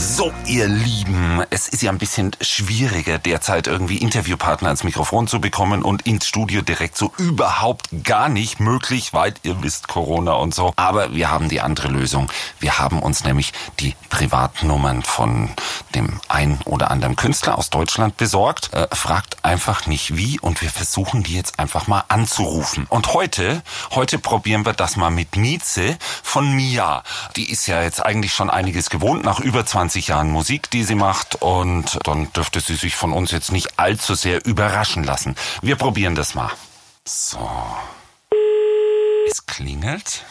So, ihr Lieben, es ist ja ein bisschen schwieriger derzeit irgendwie Interviewpartner ans Mikrofon zu bekommen und ins Studio direkt so überhaupt gar nicht möglich, weil ihr wisst Corona und so. Aber wir haben die andere Lösung. Wir haben uns nämlich die Privatnummern von dem ein oder anderen Künstler aus Deutschland besorgt. Äh, fragt einfach nicht wie und wir versuchen die jetzt einfach mal anzurufen. Und heute, heute probieren wir das mal mit Mieze von Mia. Die ist ja jetzt eigentlich schon einiges gewohnt nach über 20 20 Jahren Musik, die sie macht und dann dürfte sie sich von uns jetzt nicht allzu sehr überraschen lassen. Wir probieren das mal. So. Es klingelt.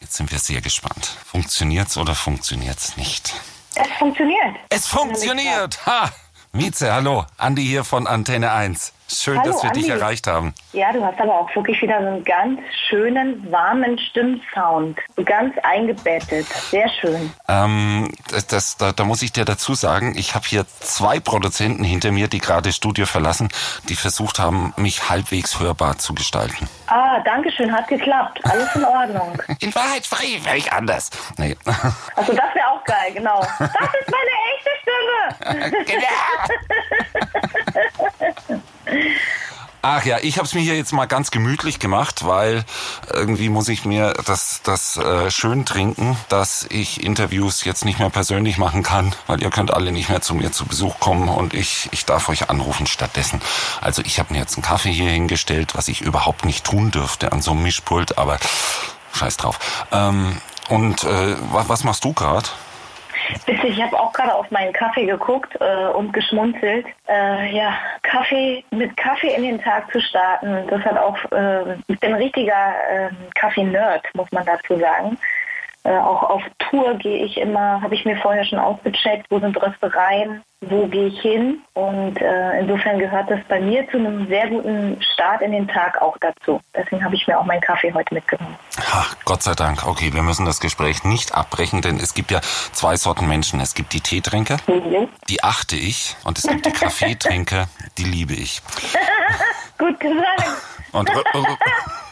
Jetzt sind wir sehr gespannt. Funktioniert's oder funktioniert's nicht? Es funktioniert. Es funktioniert! Ha! Mieze, hallo. Andi hier von Antenne 1. Schön, Hallo, dass wir Andi. dich erreicht haben. Ja, du hast aber auch wirklich wieder so einen ganz schönen, warmen Stimmsound. So ganz eingebettet. Sehr schön. Ähm, das, das, da, da muss ich dir dazu sagen, ich habe hier zwei Produzenten hinter mir, die gerade Studio verlassen, die versucht haben, mich halbwegs hörbar zu gestalten. Ah, danke schön, hat geklappt. Alles in Ordnung. In Wahrheit frei, völlig anders. Nee. Also das wäre auch geil, genau. Das ist meine echte Stimme. Genau. Ach ja, ich habe es mir hier jetzt mal ganz gemütlich gemacht, weil irgendwie muss ich mir das, das äh, schön trinken, dass ich Interviews jetzt nicht mehr persönlich machen kann, weil ihr könnt alle nicht mehr zu mir zu Besuch kommen und ich, ich darf euch anrufen stattdessen. Also ich habe mir jetzt einen Kaffee hier hingestellt, was ich überhaupt nicht tun dürfte an so einem Mischpult, aber scheiß drauf. Ähm, und äh, was, was machst du gerade? Ich habe auch gerade auf meinen Kaffee geguckt äh, und geschmunzelt. Äh, ja, Kaffee mit Kaffee in den Tag zu starten, das hat auch, äh, ich bin ein richtiger äh, Kaffee-Nerd, muss man dazu sagen. Äh, auch auf Tour gehe ich immer, habe ich mir vorher schon ausgecheckt, wo sind Röstereien, wo gehe ich hin. Und äh, insofern gehört das bei mir zu einem sehr guten Start in den Tag auch dazu. Deswegen habe ich mir auch meinen Kaffee heute mitgenommen. Ach, Gott sei Dank. Okay, wir müssen das Gespräch nicht abbrechen, denn es gibt ja zwei Sorten Menschen. Es gibt die Teetrinker, Mhm. die achte ich, und es gibt die Kaffeetrinker, die liebe ich. Gut gesagt. Und Rö Rö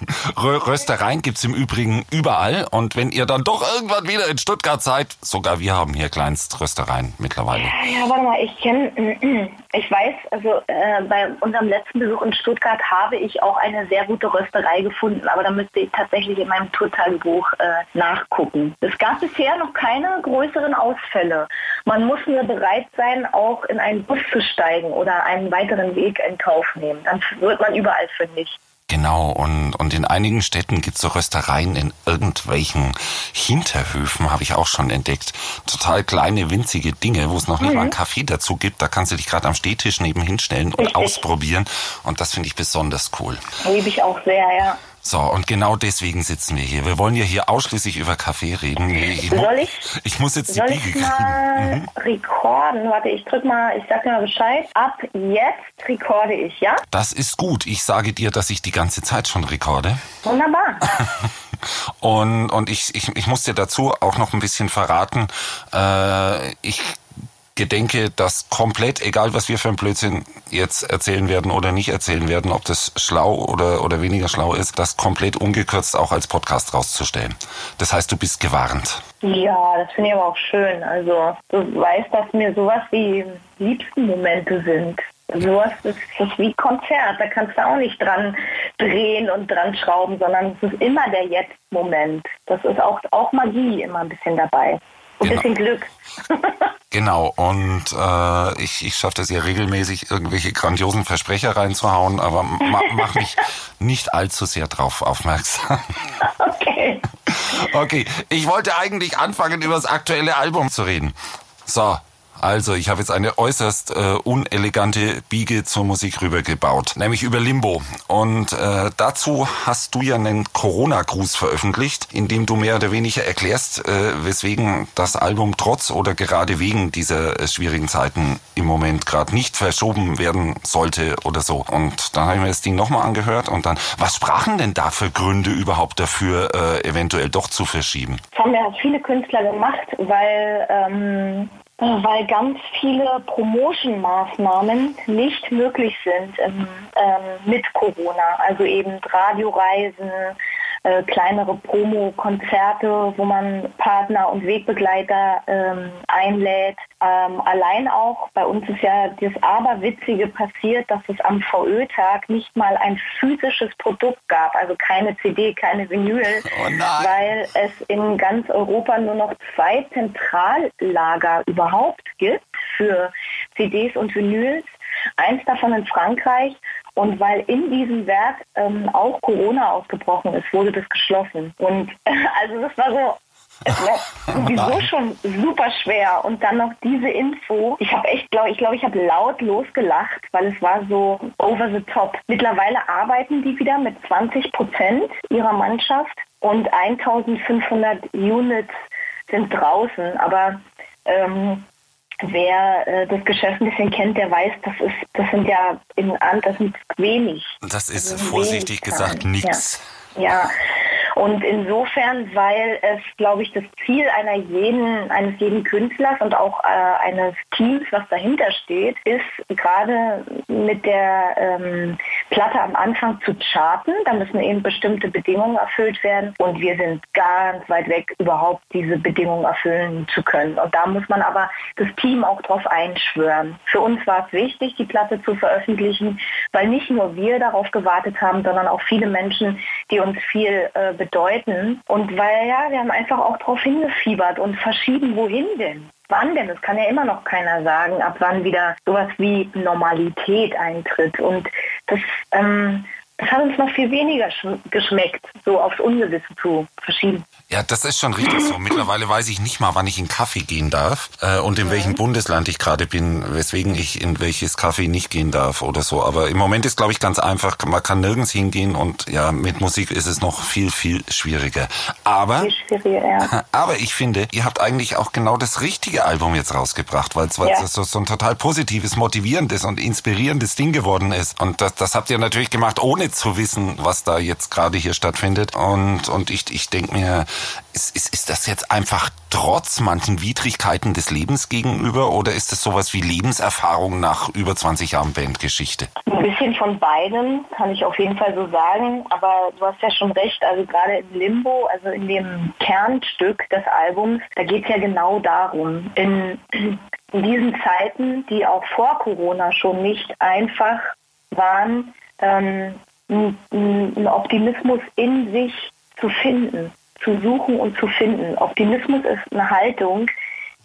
Röstereien gibt's im Übrigen überall. Und wenn ihr dann doch irgendwann wieder in Stuttgart seid, sogar wir haben hier Kleinströstereien mittlerweile. Ja, warte mal, ich kenne, ich weiß, also äh, bei unserem letzten Besuch in Stuttgart habe ich auch eine sehr gute Rösterei gefunden, aber da müsste ich tatsächlich in meinem Tourtagebuch äh, nachgucken. Es gab bisher noch keine größeren Ausfälle. Man muss nur bereit sein, auch in einen Bus zu steigen oder einen weiteren Weg in Kauf nehmen. Dann wird man überall fündig. Genau, und, und in einigen Städten gibt's so Röstereien in irgendwelchen Hinterhöfen, habe ich auch schon entdeckt. Total kleine, winzige Dinge, wo es noch nicht mal einen Kaffee dazu gibt. Da kannst du dich gerade am Stehtisch nebenhin stellen und Richtig. ausprobieren. Und das finde ich besonders cool. Liebe ich auch sehr, ja. So, und genau deswegen sitzen wir hier. Wir wollen ja hier ausschließlich über Kaffee reden. Ich, mu- Soll ich? ich muss jetzt die Soll Biege ich kriegen. mal recorden? Warte, ich drück mal, ich sag dir mal Bescheid. Ab jetzt rekorde ich, ja? Das ist gut. Ich sage dir, dass ich die ganze Zeit schon rekorde. Wunderbar. Und, und ich, ich, ich muss dir dazu auch noch ein bisschen verraten. Äh, ich gedenke, dass komplett, egal was wir für ein Blödsinn jetzt erzählen werden oder nicht erzählen werden, ob das schlau oder, oder weniger schlau ist, das komplett ungekürzt auch als Podcast rauszustellen. Das heißt, du bist gewarnt. Ja, das finde ich aber auch schön. Also, du weißt, dass mir sowas wie liebsten Momente sind. Sowas ist, das wie Konzert. Da kannst du auch nicht dran drehen und dran schrauben, sondern es ist immer der Jetzt-Moment. Das ist auch, auch Magie immer ein bisschen dabei. Ein Genau. bisschen Glück. Genau, und äh, ich, ich schaffe das ja regelmäßig, irgendwelche grandiosen Versprecher reinzuhauen, aber ma, mach mich nicht allzu sehr drauf aufmerksam. okay. Okay, ich wollte eigentlich anfangen, über das aktuelle Album zu reden. So, also ich habe jetzt eine äußerst äh, unelegante Biege zur Musik rübergebaut, nämlich über Limbo. Und äh, dazu hast du ja einen Corona-Gruß veröffentlicht, in dem du mehr oder weniger erklärst, äh, weswegen das Album trotz oder gerade wegen dieser äh, schwierigen Zeiten im Moment gerade nicht verschoben werden sollte oder so. Und dann habe ich mir das Ding nochmal angehört und dann, was sprachen denn da für Gründe überhaupt dafür, äh, eventuell doch zu verschieben? Das haben ja viele Künstler gemacht, weil, ähm, weil ganz viele Promotion-Maßnahmen nicht möglich sind ähm, ähm, mit Corona. Also eben Radioreisen, äh, kleinere Promo-Konzerte, wo man Partner und Wegbegleiter ähm, einlädt. Ähm, allein auch, bei uns ist ja das Aberwitzige passiert, dass es am VÖ-Tag nicht mal ein physisches Produkt gab, also keine CD, keine Vinyl, oh weil es in ganz Europa nur noch zwei Zentrallager überhaupt gibt für CDs und Vinyls. Eins davon in Frankreich und weil in diesem Werk ähm, auch Corona ausgebrochen ist, wurde das geschlossen. Und also das war so, es war sowieso schon super schwer. Und dann noch diese Info. Ich habe echt, glaube ich, glaube ich, habe laut losgelacht, weil es war so over the top. Mittlerweile arbeiten die wieder mit 20 Prozent ihrer Mannschaft und 1500 Units sind draußen. Aber ähm, wer äh, das Geschäft ein bisschen kennt, der weiß, das ist, das sind ja in das sind wenig. Das ist also vorsichtig gesagt nichts. Ja. Ja. Und insofern, weil es, glaube ich, das Ziel einer jeden, eines jeden Künstlers und auch äh, eines Teams, was dahinter steht, ist gerade mit der ähm, Platte am Anfang zu charten. Da müssen eben bestimmte Bedingungen erfüllt werden und wir sind ganz weit weg, überhaupt diese Bedingungen erfüllen zu können. Und da muss man aber das Team auch drauf einschwören. Für uns war es wichtig, die Platte zu veröffentlichen, weil nicht nur wir darauf gewartet haben, sondern auch viele Menschen, die uns viel äh, bedeuten. Und weil ja, wir haben einfach auch darauf hingefiebert und verschieben, wohin denn? Wann denn? Das kann ja immer noch keiner sagen, ab wann wieder sowas wie Normalität eintritt. Und das ähm, das hat uns noch viel weniger geschmeckt, so aufs Ungewisse zu verschieben. Ja, das ist schon richtig so. Mittlerweile weiß ich nicht mal, wann ich in Kaffee gehen darf äh, und in ja. welchem Bundesland ich gerade bin, weswegen ich in welches Kaffee nicht gehen darf oder so. Aber im Moment ist, glaube ich, ganz einfach. Man kann nirgends hingehen und ja, mit Musik ist es noch viel, viel schwieriger. Aber, viel schwieriger, ja. aber ich finde, ihr habt eigentlich auch genau das richtige Album jetzt rausgebracht, weil es ja. so, so ein total positives, motivierendes und inspirierendes Ding geworden ist. Und das, das habt ihr natürlich gemacht, ohne zu wissen, was da jetzt gerade hier stattfindet. Und, und ich, ich denke mir, ist, ist, ist das jetzt einfach trotz manchen Widrigkeiten des Lebens gegenüber oder ist das sowas wie Lebenserfahrung nach über 20 Jahren Bandgeschichte? Ein bisschen von beidem kann ich auf jeden Fall so sagen, aber du hast ja schon recht, also gerade in Limbo, also in dem Kernstück des Albums, da geht es ja genau darum, in, in diesen Zeiten, die auch vor Corona schon nicht einfach waren, ähm, einen Optimismus in sich zu finden, zu suchen und zu finden. Optimismus ist eine Haltung,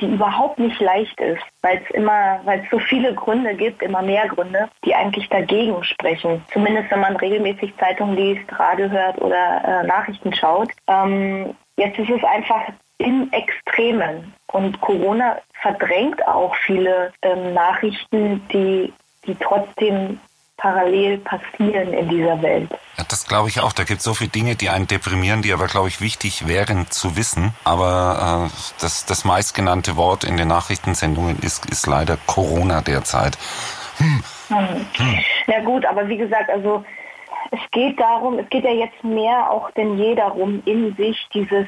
die überhaupt nicht leicht ist, weil es immer, weil es so viele Gründe gibt, immer mehr Gründe, die eigentlich dagegen sprechen. Zumindest wenn man regelmäßig Zeitungen liest, Radio hört oder äh, Nachrichten schaut. Ähm, jetzt ist es einfach im Extremen und Corona verdrängt auch viele ähm, Nachrichten, die die trotzdem parallel passieren in dieser Welt. Ja, das glaube ich auch. Da gibt es so viele Dinge, die einen deprimieren, die aber, glaube ich, wichtig wären zu wissen. Aber äh, das, das meistgenannte Wort in den Nachrichtensendungen ist, ist leider Corona derzeit. Hm. Hm. Hm. Na gut, aber wie gesagt, also es geht darum, es geht ja jetzt mehr auch denn je darum, in sich dieses,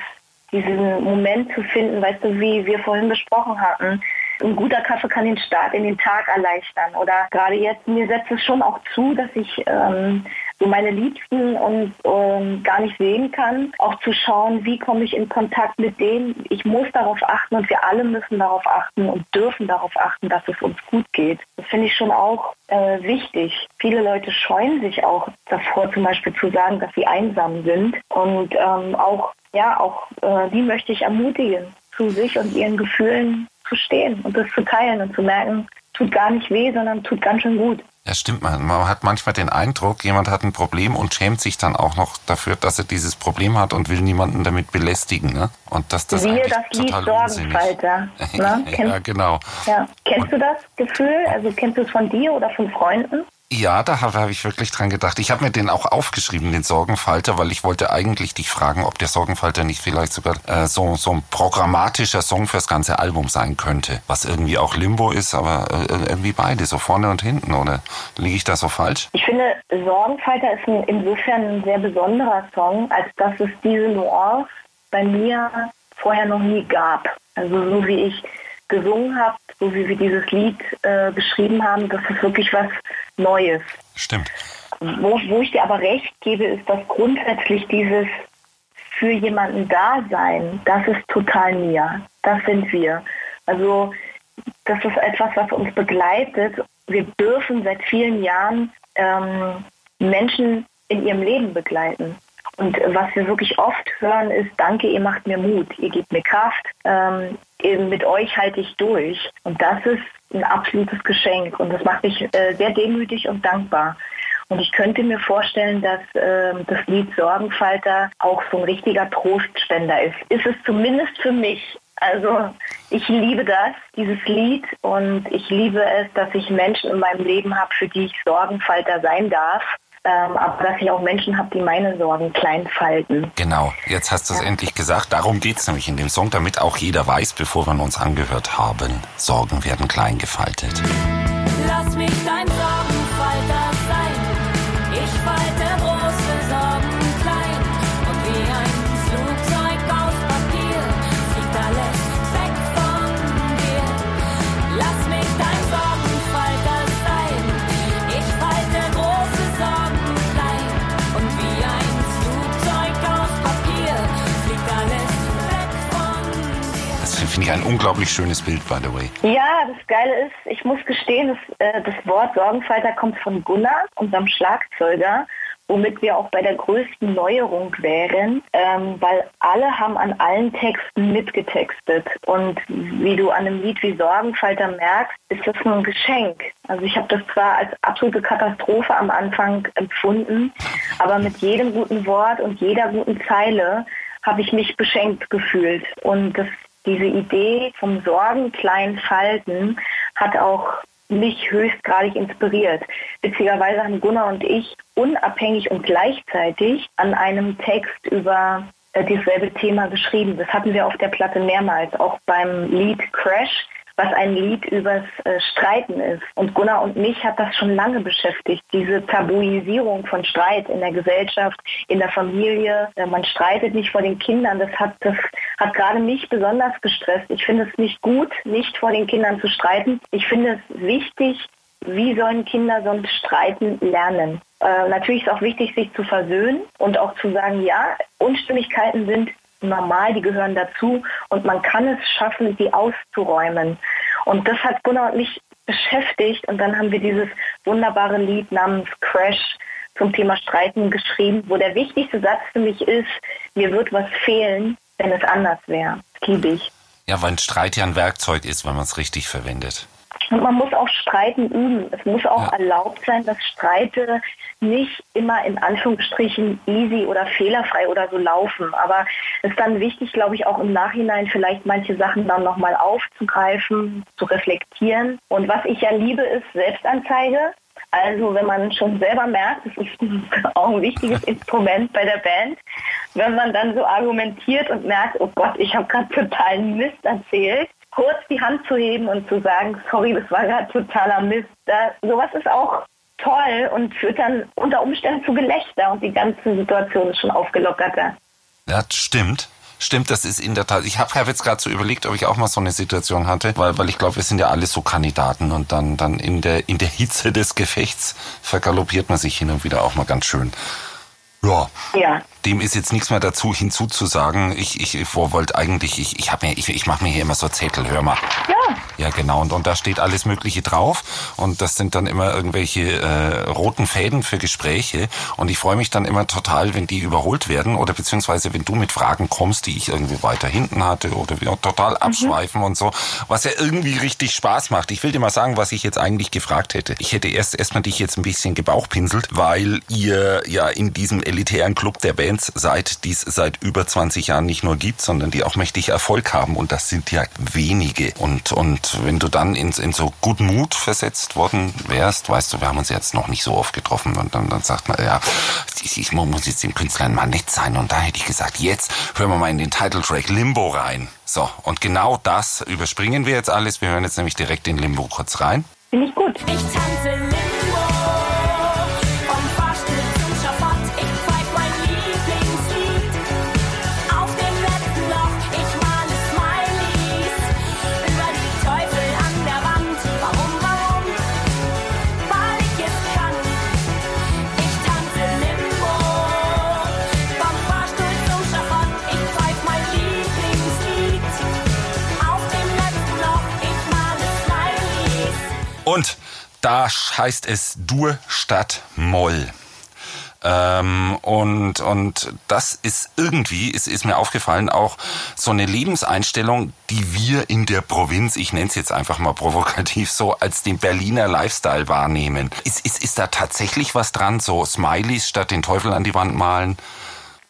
diesen Moment zu finden, weißt du, wie wir vorhin besprochen hatten, ein guter Kaffee kann den Start in den Tag erleichtern. Oder gerade jetzt, mir setzt es schon auch zu, dass ich ähm, so meine Liebsten und ähm, gar nicht sehen kann. Auch zu schauen, wie komme ich in Kontakt mit denen. Ich muss darauf achten und wir alle müssen darauf achten und dürfen darauf achten, dass es uns gut geht. Das finde ich schon auch äh, wichtig. Viele Leute scheuen sich auch davor, zum Beispiel zu sagen, dass sie einsam sind. Und ähm, auch, ja, auch äh, die möchte ich ermutigen, zu sich und ihren Gefühlen zu stehen und das zu teilen und zu merken, tut gar nicht weh, sondern tut ganz schön gut. Ja, stimmt. Man, man hat manchmal den Eindruck, jemand hat ein Problem und schämt sich dann auch noch dafür, dass er dieses Problem hat und will niemanden damit belästigen. Ne? Und dass das Siehe das Lied Sorgenfalter. Ne? ja, genau. Ja. Kennst und, du das Gefühl? Also kennst du es von dir oder von Freunden? Ja, da habe hab ich wirklich dran gedacht. Ich habe mir den auch aufgeschrieben, den Sorgenfalter, weil ich wollte eigentlich dich fragen, ob der Sorgenfalter nicht vielleicht sogar äh, so, so ein programmatischer Song fürs ganze Album sein könnte. Was irgendwie auch Limbo ist, aber äh, irgendwie beide, so vorne und hinten, oder liege ich da so falsch? Ich finde, Sorgenfalter ist ein, insofern ein sehr besonderer Song, als dass es diese Nuance bei mir vorher noch nie gab. Also so wie ich gesungen habe, so wie wir dieses Lied äh, geschrieben haben, das ist wirklich was Neues. Stimmt. Wo, wo ich dir aber recht gebe, ist, dass grundsätzlich dieses für jemanden da sein, das ist total mir. Das sind wir. Also das ist etwas, was uns begleitet. Wir dürfen seit vielen Jahren ähm, Menschen in ihrem Leben begleiten. Und was wir wirklich oft hören ist, danke, ihr macht mir Mut, ihr gebt mir Kraft, ähm, mit euch halte ich durch. Und das ist ein absolutes Geschenk und das macht mich äh, sehr demütig und dankbar. Und ich könnte mir vorstellen, dass äh, das Lied Sorgenfalter auch so ein richtiger Trostspender ist. Ist es zumindest für mich. Also ich liebe das, dieses Lied und ich liebe es, dass ich Menschen in meinem Leben habe, für die ich Sorgenfalter sein darf ähm, aber dass ich auch Menschen habe, die meine Sorgen klein falten. Genau, jetzt hast du es ja. endlich gesagt. Darum geht es nämlich in dem Song, damit auch jeder weiß, bevor wir uns angehört haben, Sorgen werden klein gefaltet. Lass mich dein Sorgenfalter finde ich ein unglaublich schönes Bild, by the way. Ja, das Geile ist, ich muss gestehen, das, äh, das Wort Sorgenfalter kommt von Gunnar, unserem Schlagzeuger womit wir auch bei der größten Neuerung wären, ähm, weil alle haben an allen Texten mitgetextet. Und wie du an einem Lied wie Sorgenfalter merkst, ist das nur ein Geschenk. Also ich habe das zwar als absolute Katastrophe am Anfang empfunden, aber mit jedem guten Wort und jeder guten Zeile habe ich mich beschenkt gefühlt. Und das, diese Idee vom Sorgen klein falten hat auch mich höchstgradig inspiriert. Witzigerweise haben Gunnar und ich unabhängig und gleichzeitig an einem Text über äh, dieselbe Thema geschrieben. Das hatten wir auf der Platte mehrmals, auch beim Lied Crash was ein Lied übers äh, Streiten ist. Und Gunnar und mich hat das schon lange beschäftigt, diese Tabuisierung von Streit in der Gesellschaft, in der Familie. Äh, man streitet nicht vor den Kindern. Das hat, das hat gerade mich besonders gestresst. Ich finde es nicht gut, nicht vor den Kindern zu streiten. Ich finde es wichtig, wie sollen Kinder sonst streiten lernen? Äh, natürlich ist auch wichtig, sich zu versöhnen und auch zu sagen, ja, Unstimmigkeiten sind normal, die gehören dazu und man kann es schaffen, sie auszuräumen. Und das hat Gunnar und mich beschäftigt und dann haben wir dieses wunderbare Lied namens Crash zum Thema Streiten geschrieben, wo der wichtigste Satz für mich ist, mir wird was fehlen, wenn es anders wäre. Das liebe ich. Ja, weil ein Streit ja ein Werkzeug ist, wenn man es richtig verwendet. Und man muss auch Streiten üben. Es muss auch ja. erlaubt sein, dass Streite nicht immer in Anführungsstrichen easy oder fehlerfrei oder so laufen. Aber es ist dann wichtig, glaube ich, auch im Nachhinein vielleicht manche Sachen dann nochmal aufzugreifen, zu reflektieren. Und was ich ja liebe, ist Selbstanzeige. Also wenn man schon selber merkt, das ist auch ein wichtiges Instrument bei der Band, wenn man dann so argumentiert und merkt, oh Gott, ich habe gerade totalen Mist erzählt, kurz die Hand zu heben und zu sagen, sorry, das war gerade totaler Mist. Da, sowas ist auch toll und führt dann unter Umständen zu Gelächter und die ganze Situation ist schon aufgelockerter. Ja, stimmt. Stimmt, das ist in der Tat. Ich habe hab jetzt gerade so überlegt, ob ich auch mal so eine Situation hatte, weil, weil ich glaube, wir sind ja alle so Kandidaten und dann, dann in, der, in der Hitze des Gefechts vergaloppiert man sich hin und wieder auch mal ganz schön. Ja. Ja dem ist jetzt nichts mehr dazu hinzuzusagen. Ich, ich, ich wollte eigentlich, ich, ich, hab mir, ich, ich mache mir hier immer so Zettel, hör mal. Ja. Ja, genau. Und, und da steht alles Mögliche drauf. Und das sind dann immer irgendwelche äh, roten Fäden für Gespräche. Und ich freue mich dann immer total, wenn die überholt werden oder beziehungsweise wenn du mit Fragen kommst, die ich irgendwie weiter hinten hatte oder wir total mhm. abschweifen mhm. und so, was ja irgendwie richtig Spaß macht. Ich will dir mal sagen, was ich jetzt eigentlich gefragt hätte. Ich hätte erst erstmal dich jetzt ein bisschen gebauchpinselt, weil ihr ja in diesem elitären Club der Band Bands seid, die es seit über 20 Jahren nicht nur gibt, sondern die auch mächtig Erfolg haben. Und das sind ja wenige. Und, und wenn du dann in, in so Good Mood versetzt worden wärst, weißt du, wir haben uns jetzt noch nicht so oft getroffen. Und dann, dann sagt man, ja, ich, ich muss jetzt dem Künstler mal nett sein. Und da hätte ich gesagt, jetzt hören wir mal in den Titeltrack Limbo rein. So, und genau das überspringen wir jetzt alles. Wir hören jetzt nämlich direkt in Limbo kurz rein. Finde ich gut. Ich tanze Limbo. Und da heißt es Dur statt Moll. Ähm, und, und das ist irgendwie, ist, ist mir aufgefallen, auch so eine Lebenseinstellung, die wir in der Provinz, ich nenne es jetzt einfach mal provokativ so, als den Berliner Lifestyle wahrnehmen. Ist, ist, ist da tatsächlich was dran, so Smileys statt den Teufel an die Wand malen?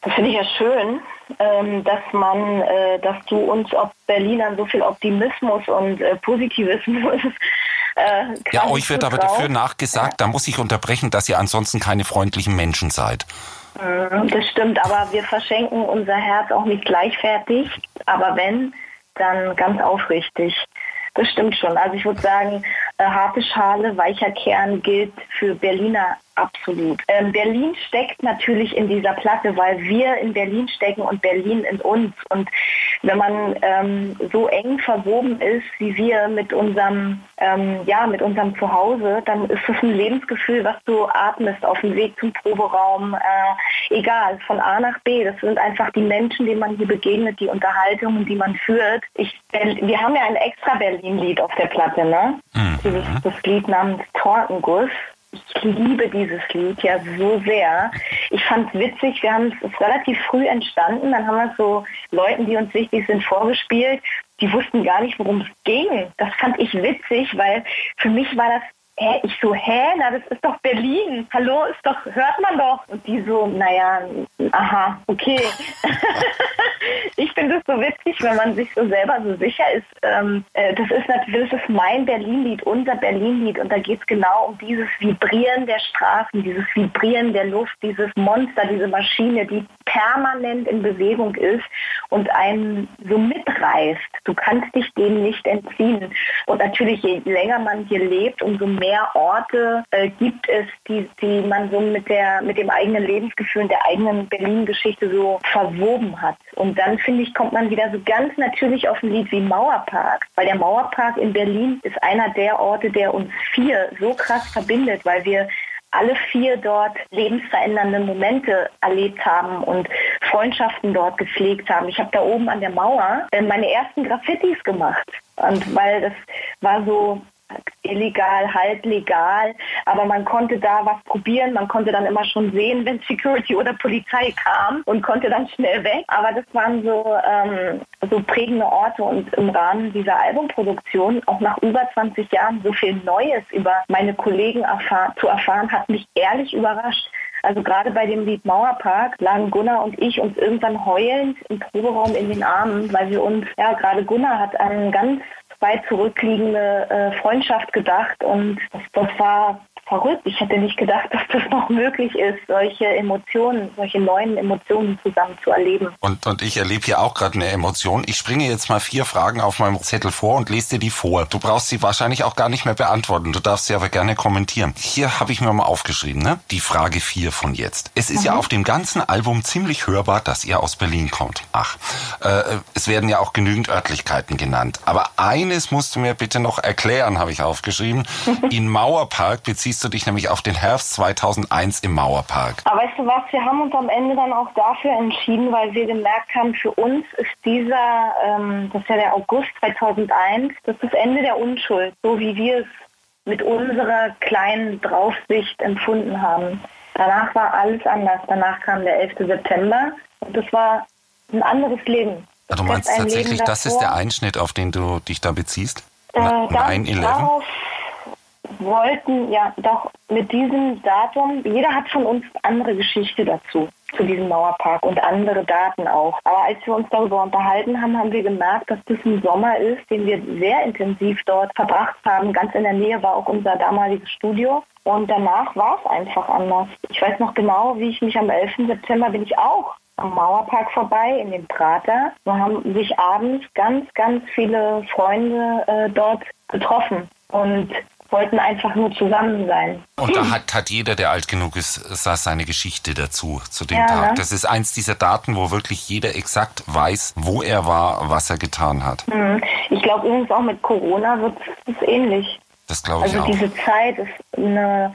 Das finde ich ja schön, dass man, äh, dass du uns ob Berlinern so viel Optimismus und äh, Positivismus äh, ja, euch wird aber dafür nachgesagt, da muss ich unterbrechen, dass ihr ansonsten keine freundlichen Menschen seid. Mhm, das stimmt, aber wir verschenken unser Herz auch nicht gleichfertig. Aber wenn, dann ganz aufrichtig. Das stimmt schon. Also ich würde sagen, äh, harte Schale, weicher Kern gilt für Berliner Absolut. Ähm, Berlin steckt natürlich in dieser Platte, weil wir in Berlin stecken und Berlin in uns. Und wenn man ähm, so eng verwoben ist wie wir mit unserem, ähm, ja, mit unserem Zuhause, dann ist es ein Lebensgefühl, was du atmest auf dem Weg zum Proberaum. Äh, egal, von A nach B. Das sind einfach die Menschen, denen man hier begegnet, die Unterhaltungen, die man führt. Ich, wir haben ja ein extra Berlin-Lied auf der Platte, ne? Mhm. Dieses, das Lied namens Tortenguss ich liebe dieses Lied ja so sehr. Ich fand es witzig, wir haben es relativ früh entstanden, dann haben wir so Leuten, die uns wichtig sind, vorgespielt. Die wussten gar nicht, worum es ging. Das fand ich witzig, weil für mich war das Hä? Ich so, hä? Na, das ist doch Berlin. Hallo, ist doch, hört man doch. Und die so, naja, aha, okay. ich finde es so witzig, wenn man sich so selber so sicher ist. Ähm, äh, das ist natürlich, das ist mein Berlin-Lied, unser Berlin-Lied. Und da geht es genau um dieses Vibrieren der Straßen, dieses Vibrieren der Luft, dieses Monster, diese Maschine, die permanent in Bewegung ist und einen so mitreißt. Du kannst dich dem nicht entziehen. Und natürlich, je länger man hier lebt, umso mehr mehr Orte äh, gibt es, die, die man so mit, der, mit dem eigenen Lebensgefühl und der eigenen Berlin-Geschichte so verwoben hat. Und dann, finde ich, kommt man wieder so ganz natürlich auf ein Lied wie Mauerpark, weil der Mauerpark in Berlin ist einer der Orte, der uns vier so krass verbindet, weil wir alle vier dort lebensverändernde Momente erlebt haben und Freundschaften dort gepflegt haben. Ich habe da oben an der Mauer äh, meine ersten Graffitis gemacht. Und weil das war so illegal, halb legal, aber man konnte da was probieren, man konnte dann immer schon sehen, wenn Security oder Polizei kam und konnte dann schnell weg. Aber das waren so, ähm, so prägende Orte und im Rahmen dieser Albumproduktion, auch nach über 20 Jahren, so viel Neues über meine Kollegen erfahr zu erfahren, hat mich ehrlich überrascht. Also gerade bei dem Lied Mauerpark lagen Gunnar und ich uns irgendwann heulend im Proberaum in den Armen, weil wir uns, ja, gerade Gunnar hat einen ganz weit zurückliegende äh, Freundschaft gedacht und das, das war verrückt. Ich hätte nicht gedacht, dass das noch möglich ist, solche Emotionen, solche neuen Emotionen zusammen zu erleben. Und, und ich erlebe hier auch gerade eine Emotion. Ich springe jetzt mal vier Fragen auf meinem Zettel vor und lese dir die vor. Du brauchst sie wahrscheinlich auch gar nicht mehr beantworten. Du darfst sie aber gerne kommentieren. Hier habe ich mir mal aufgeschrieben, ne? Die Frage vier von jetzt. Es ist mhm. ja auf dem ganzen Album ziemlich hörbar, dass ihr aus Berlin kommt. Ach, äh, es werden ja auch genügend Örtlichkeiten genannt. Aber eines musst du mir bitte noch erklären, habe ich aufgeschrieben. In Mauerpark beziehst beziehst du dich nämlich auf den Herbst 2001 im Mauerpark. Aber weißt du was, wir haben uns am Ende dann auch dafür entschieden, weil wir gemerkt haben, für uns ist dieser, ähm, das ist ja der August 2001, das ist das Ende der Unschuld, so wie wir es mit unserer kleinen Draufsicht empfunden haben. Danach war alles anders. Danach kam der 11. September und das war ein anderes Leben. Das du meinst tatsächlich, das ist der Einschnitt, auf den du dich da beziehst? Äh, 9-11? Darauf wollten ja doch mit diesem Datum, jeder hat von uns andere Geschichte dazu, zu diesem Mauerpark und andere Daten auch. Aber als wir uns darüber unterhalten haben, haben wir gemerkt, dass das ein Sommer ist, den wir sehr intensiv dort verbracht haben. Ganz in der Nähe war auch unser damaliges Studio. Und danach war es einfach anders. Ich weiß noch genau, wie ich mich am 11. September bin ich auch am Mauerpark vorbei, in dem Prater. Da haben sich abends ganz, ganz viele Freunde äh, dort getroffen. Und wollten einfach nur zusammen sein. Und da hat, hat jeder, der alt genug ist, seine Geschichte dazu, zu dem ja, Tag. Ne? Das ist eins dieser Daten, wo wirklich jeder exakt weiß, wo er war, was er getan hat. Mhm. Ich glaube übrigens auch mit Corona wird es ähnlich. Das glaube ich also auch. Also diese Zeit ist eine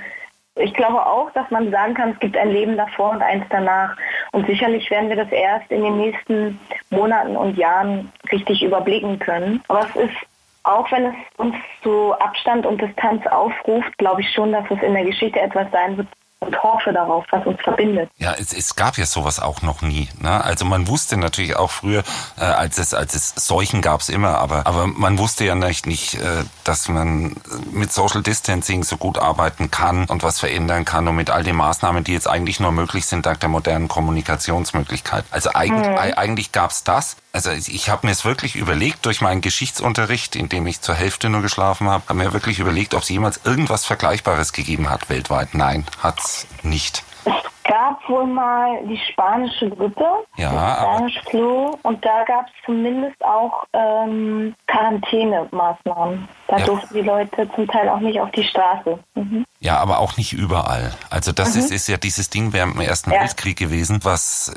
ich glaube auch, dass man sagen kann, es gibt ein Leben davor und eins danach. Und sicherlich werden wir das erst in den nächsten Monaten und Jahren richtig überblicken können. Aber es ist auch wenn es uns zu Abstand und Distanz aufruft, glaube ich schon, dass es in der Geschichte etwas sein wird, und hoffe darauf, was uns verbindet. Ja, es, es gab ja sowas auch noch nie. Ne? Also man wusste natürlich auch früher, äh, als es als es Seuchen gab es immer, aber aber man wusste ja nicht, nicht äh, dass man mit Social Distancing so gut arbeiten kann und was verändern kann und mit all den Maßnahmen, die jetzt eigentlich nur möglich sind dank der modernen Kommunikationsmöglichkeit. Also eigentlich, mhm. eigentlich gab es das. Also ich habe mir es wirklich überlegt durch meinen Geschichtsunterricht, in dem ich zur Hälfte nur geschlafen habe, habe mir wirklich überlegt, ob es jemals irgendwas Vergleichbares gegeben hat weltweit. Nein, hat's nicht. Es gab wohl mal die spanische Grippe, ja, Spanisch Flu und da gab es zumindest auch ähm, Quarantänemaßnahmen. Da ja. durften die Leute zum Teil auch nicht auf die Straße. Mhm. Ja, aber auch nicht überall. Also das mhm. ist, ist ja dieses Ding während dem Ersten ja. Weltkrieg gewesen, was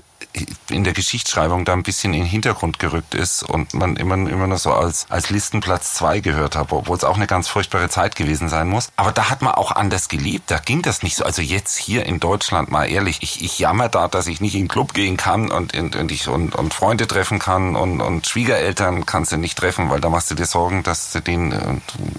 in der Geschichtsschreibung da ein bisschen in den Hintergrund gerückt ist und man immer, immer nur so als, als Listenplatz zwei gehört hat, obwohl es auch eine ganz furchtbare Zeit gewesen sein muss. Aber da hat man auch anders gelebt, da ging das nicht so. Also jetzt hier in Deutschland, mal ehrlich, ich, ich jammer da, dass ich nicht in den Club gehen kann und, und, und, ich, und, und Freunde treffen kann und, und Schwiegereltern kannst du nicht treffen, weil da machst du dir Sorgen, dass du den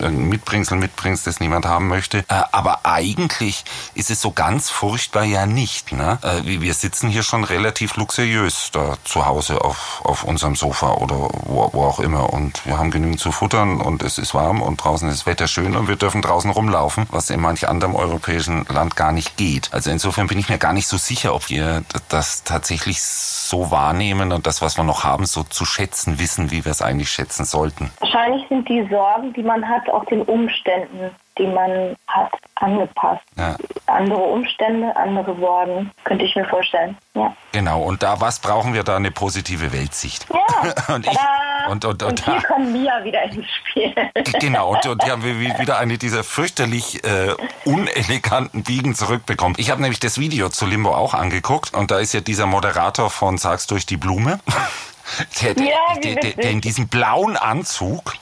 äh, Mitbringsel mitbringst, das niemand haben möchte. Äh, aber eigentlich ist es so ganz furchtbar ja nicht. Ne? Äh, wir sitzen hier schon relativ luxuriös da zu Hause auf, auf unserem Sofa oder wo, wo auch immer. Und wir haben genügend zu futtern und es ist warm und draußen ist das Wetter schön und wir dürfen draußen rumlaufen, was in manch anderem europäischen Land gar nicht geht. Also insofern bin ich mir gar nicht so sicher, ob wir das tatsächlich so wahrnehmen und das, was wir noch haben, so zu schätzen wissen, wie wir es eigentlich schätzen sollten. Wahrscheinlich sind die Sorgen, die man hat, auch den Umständen die man hat, angepasst. Ja. Andere Umstände, andere Sorgen, könnte ich mir vorstellen. Ja. Genau, und da was brauchen wir da eine positive Weltsicht. Ja. und, ich, und, und, und, und, hier kommen Mia wieder ins Spiel. genau, und, und hier haben wir wieder eine dieser fürchterlich äh, uneleganten Biegen zurückbekommen. Ich habe nämlich das Video zu Limbo auch angeguckt und da ist ja dieser Moderator von Sag's durch die Blume. der, der, ja, der, der in diesem blauen Anzug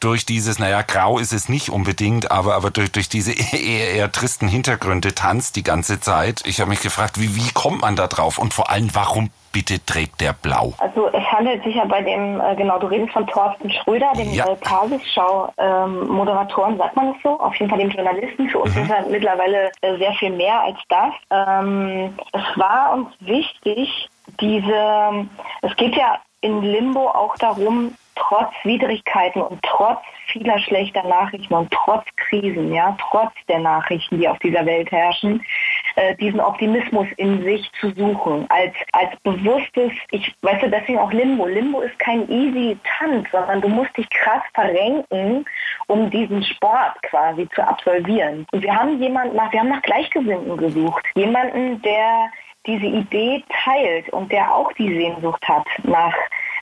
durch dieses, naja, grau ist es nicht unbedingt, aber, aber durch, durch diese eher, eher tristen Hintergründe tanzt die ganze Zeit. Ich habe mich gefragt, wie, wie kommt man da drauf? Und vor allem, warum bitte trägt der blau? Also es handelt sich ja bei dem, äh, genau, du redest von Thorsten Schröder, dem ja. äh, Tagesschau-Moderatoren, ähm, sagt man das so? Auf jeden Fall dem Journalisten. Für uns mhm. ist er mittlerweile äh, sehr viel mehr als das. Ähm, es war uns wichtig, diese, es geht ja in Limbo auch darum, trotz Widrigkeiten und trotz vieler schlechter Nachrichten und trotz Krisen, ja, trotz der Nachrichten, die auf dieser Welt herrschen, äh, diesen Optimismus in sich zu suchen, als, als bewusstes, ich weißt du, deswegen auch Limbo. Limbo ist kein easy Tanz, sondern du musst dich krass verrenken, um diesen Sport quasi zu absolvieren. Und wir haben jemanden nach, wir haben nach Gleichgesinnten gesucht. Jemanden, der diese Idee teilt und der auch die Sehnsucht hat nach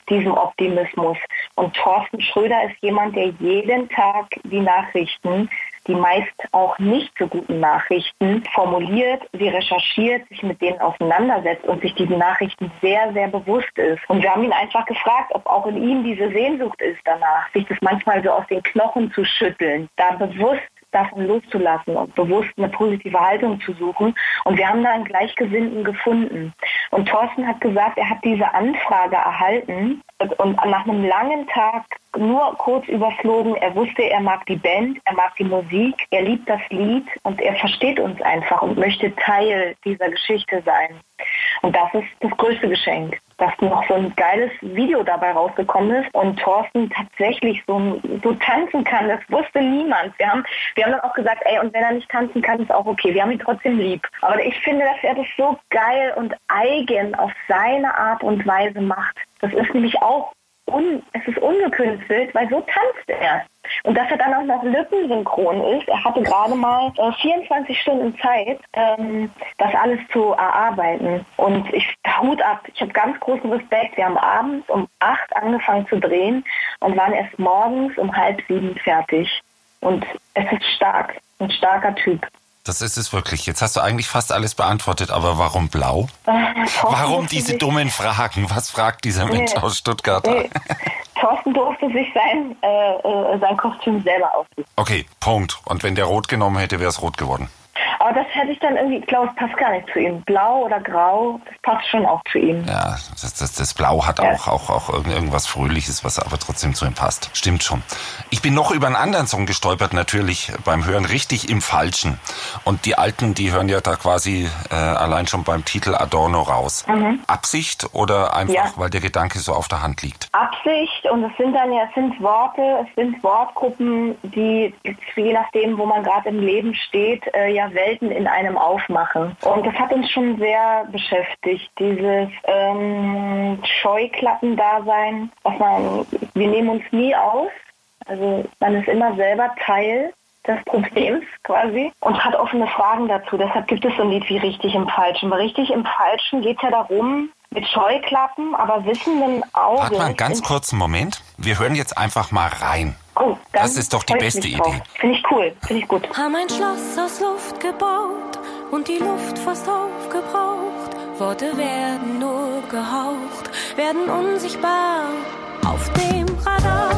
diesem Optimismus. Und Thorsten Schröder ist jemand, der jeden Tag die Nachrichten, die meist auch nicht so guten Nachrichten, formuliert, sie recherchiert, sich mit denen auseinandersetzt und sich diesen Nachrichten sehr, sehr bewusst ist. Und wir haben ihn einfach gefragt, ob auch in ihm diese Sehnsucht ist danach, sich das manchmal so aus den Knochen zu schütteln, da bewusst davon loszulassen und bewusst eine positive Haltung zu suchen. Und wir haben da einen Gleichgesinnten gefunden. Und Thorsten hat gesagt, er hat diese Anfrage erhalten und nach einem langen Tag nur kurz überflogen. Er wusste, er mag die Band, er mag die Musik, er liebt das Lied und er versteht uns einfach und möchte Teil dieser Geschichte sein. Und das ist das größte Geschenk, dass noch so ein geiles Video dabei rausgekommen ist und Thorsten tatsächlich so, so tanzen kann. Das wusste niemand. Wir haben, wir haben dann auch gesagt, ey, und wenn er nicht tanzen kann, ist auch okay. Wir haben ihn trotzdem lieb. Aber ich finde, dass er das so geil und eigen auf seine Art und Weise macht. Das ist nämlich auch un, es ist ungekünstelt, weil so tanzt er. Und dass er dann auch noch lückensynchron ist. Er hatte gerade mal äh, 24 Stunden Zeit, ähm, das alles zu erarbeiten. Und ich Hut ab. Ich habe ganz großen Respekt. Wir haben abends um acht angefangen zu drehen und waren erst morgens um halb sieben fertig. Und es ist stark. Ein starker Typ. Das ist es wirklich. Jetzt hast du eigentlich fast alles beantwortet, aber warum blau? Äh, warum diese dummen Fragen? Was fragt dieser Mensch nee, aus Stuttgart? Nee. Thorsten durfte sich sein, äh, äh, sein Kostüm selber aussuchen. Okay, Punkt. Und wenn der rot genommen hätte, wäre es rot geworden. Aber das hätte ich dann irgendwie, ich glaube, es passt gar nicht zu ihm. Blau oder grau, das passt schon auch zu ihm. Ja, das, das, das Blau hat Ja. auch, auch, auch irgendwas Fröhliches, was aber trotzdem zu ihm passt. Stimmt schon. Ich bin noch über einen anderen Song gestolpert, natürlich beim Hören richtig im Falschen. Und die Alten, die hören ja da quasi äh, allein schon beim Titel Adorno raus. Absicht oder einfach, Mhm. Ja. weil der Gedanke so auf der Hand liegt? Absicht und es sind dann ja, es sind Worte, es sind Wortgruppen, die je nachdem, wo man gerade im Leben steht, äh, ja Welten in einem aufmachen. Und das hat uns schon sehr beschäftigt, dieses ähm, Scheuklappen-Dasein, was man, wir nehmen uns nie aus, also man ist immer selber Teil des Problems quasi und hat offene Fragen dazu. Deshalb gibt es so ein Lied wie Richtig im Falschen. Weil Richtig im Falschen geht ja darum, mit Scheuklappen, aber wissenden Augen. Warte mal einen ganz kurzen Moment. Wir hören jetzt einfach mal rein. Oh, Das ist doch die beste. Idee. Finde ich cool, finde ich gut. Haben ein Schloss aus Luft gebaut und die Luft fast aufgebraucht. Worte werden nur gehaucht, werden unsichtbar auf dem Radar.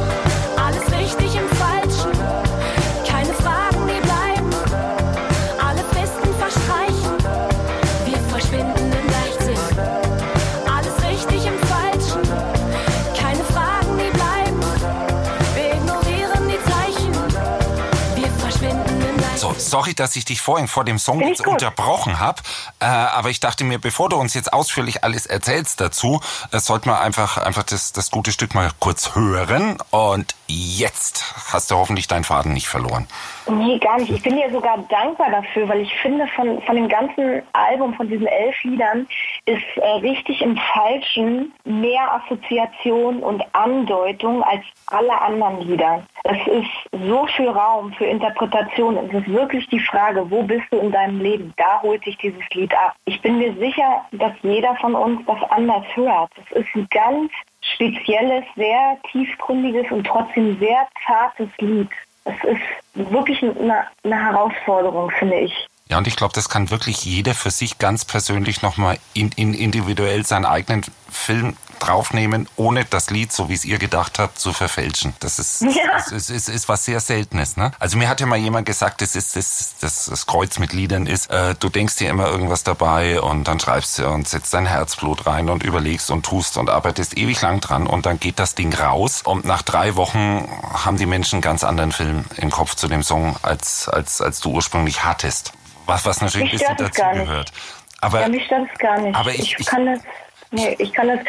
Sorry, dass ich dich vorhin vor dem Song jetzt unterbrochen habe, äh, aber ich dachte mir, bevor du uns jetzt ausführlich alles erzählst dazu, äh, sollten wir einfach, einfach das, das gute Stück mal kurz hören. Und jetzt hast du hoffentlich deinen Faden nicht verloren. Nee, gar nicht. Ich bin dir sogar dankbar dafür, weil ich finde, von, von dem ganzen Album, von diesen elf Liedern, ist äh, richtig im Falschen mehr Assoziation und Andeutung als alle anderen Lieder. Es ist so viel Raum für Interpretation. Es ist wirklich die Frage, wo bist du in deinem Leben? Da holt sich dieses Lied ab. Ich bin mir sicher, dass jeder von uns das anders hört. Es ist ein ganz spezielles, sehr tiefgründiges und trotzdem sehr zartes Lied. Es ist wirklich eine, eine Herausforderung, finde ich. Ja, und ich glaube, das kann wirklich jeder für sich ganz persönlich nochmal in, in individuell seinen eigenen Film draufnehmen, ohne das Lied, so wie es ihr gedacht habt, zu verfälschen. Das ist, Ja. das ist, ist, ist was sehr Seltenes. Ne? Also mir hat ja mal jemand gesagt, das ist das, das, das Kreuz mit Liedern ist, äh, du denkst dir immer irgendwas dabei und dann schreibst du und setzt dein Herzblut rein und überlegst und tust und arbeitest ewig lang dran und dann geht das Ding raus und nach drei Wochen haben die Menschen einen ganz anderen Film im Kopf zu dem Song, als, als, als du ursprünglich hattest. Was, was natürlich ein bisschen dazu gehört. Aber ja, mich stört es gar nicht. aber ich- ich- kann das, nee, ich kann das,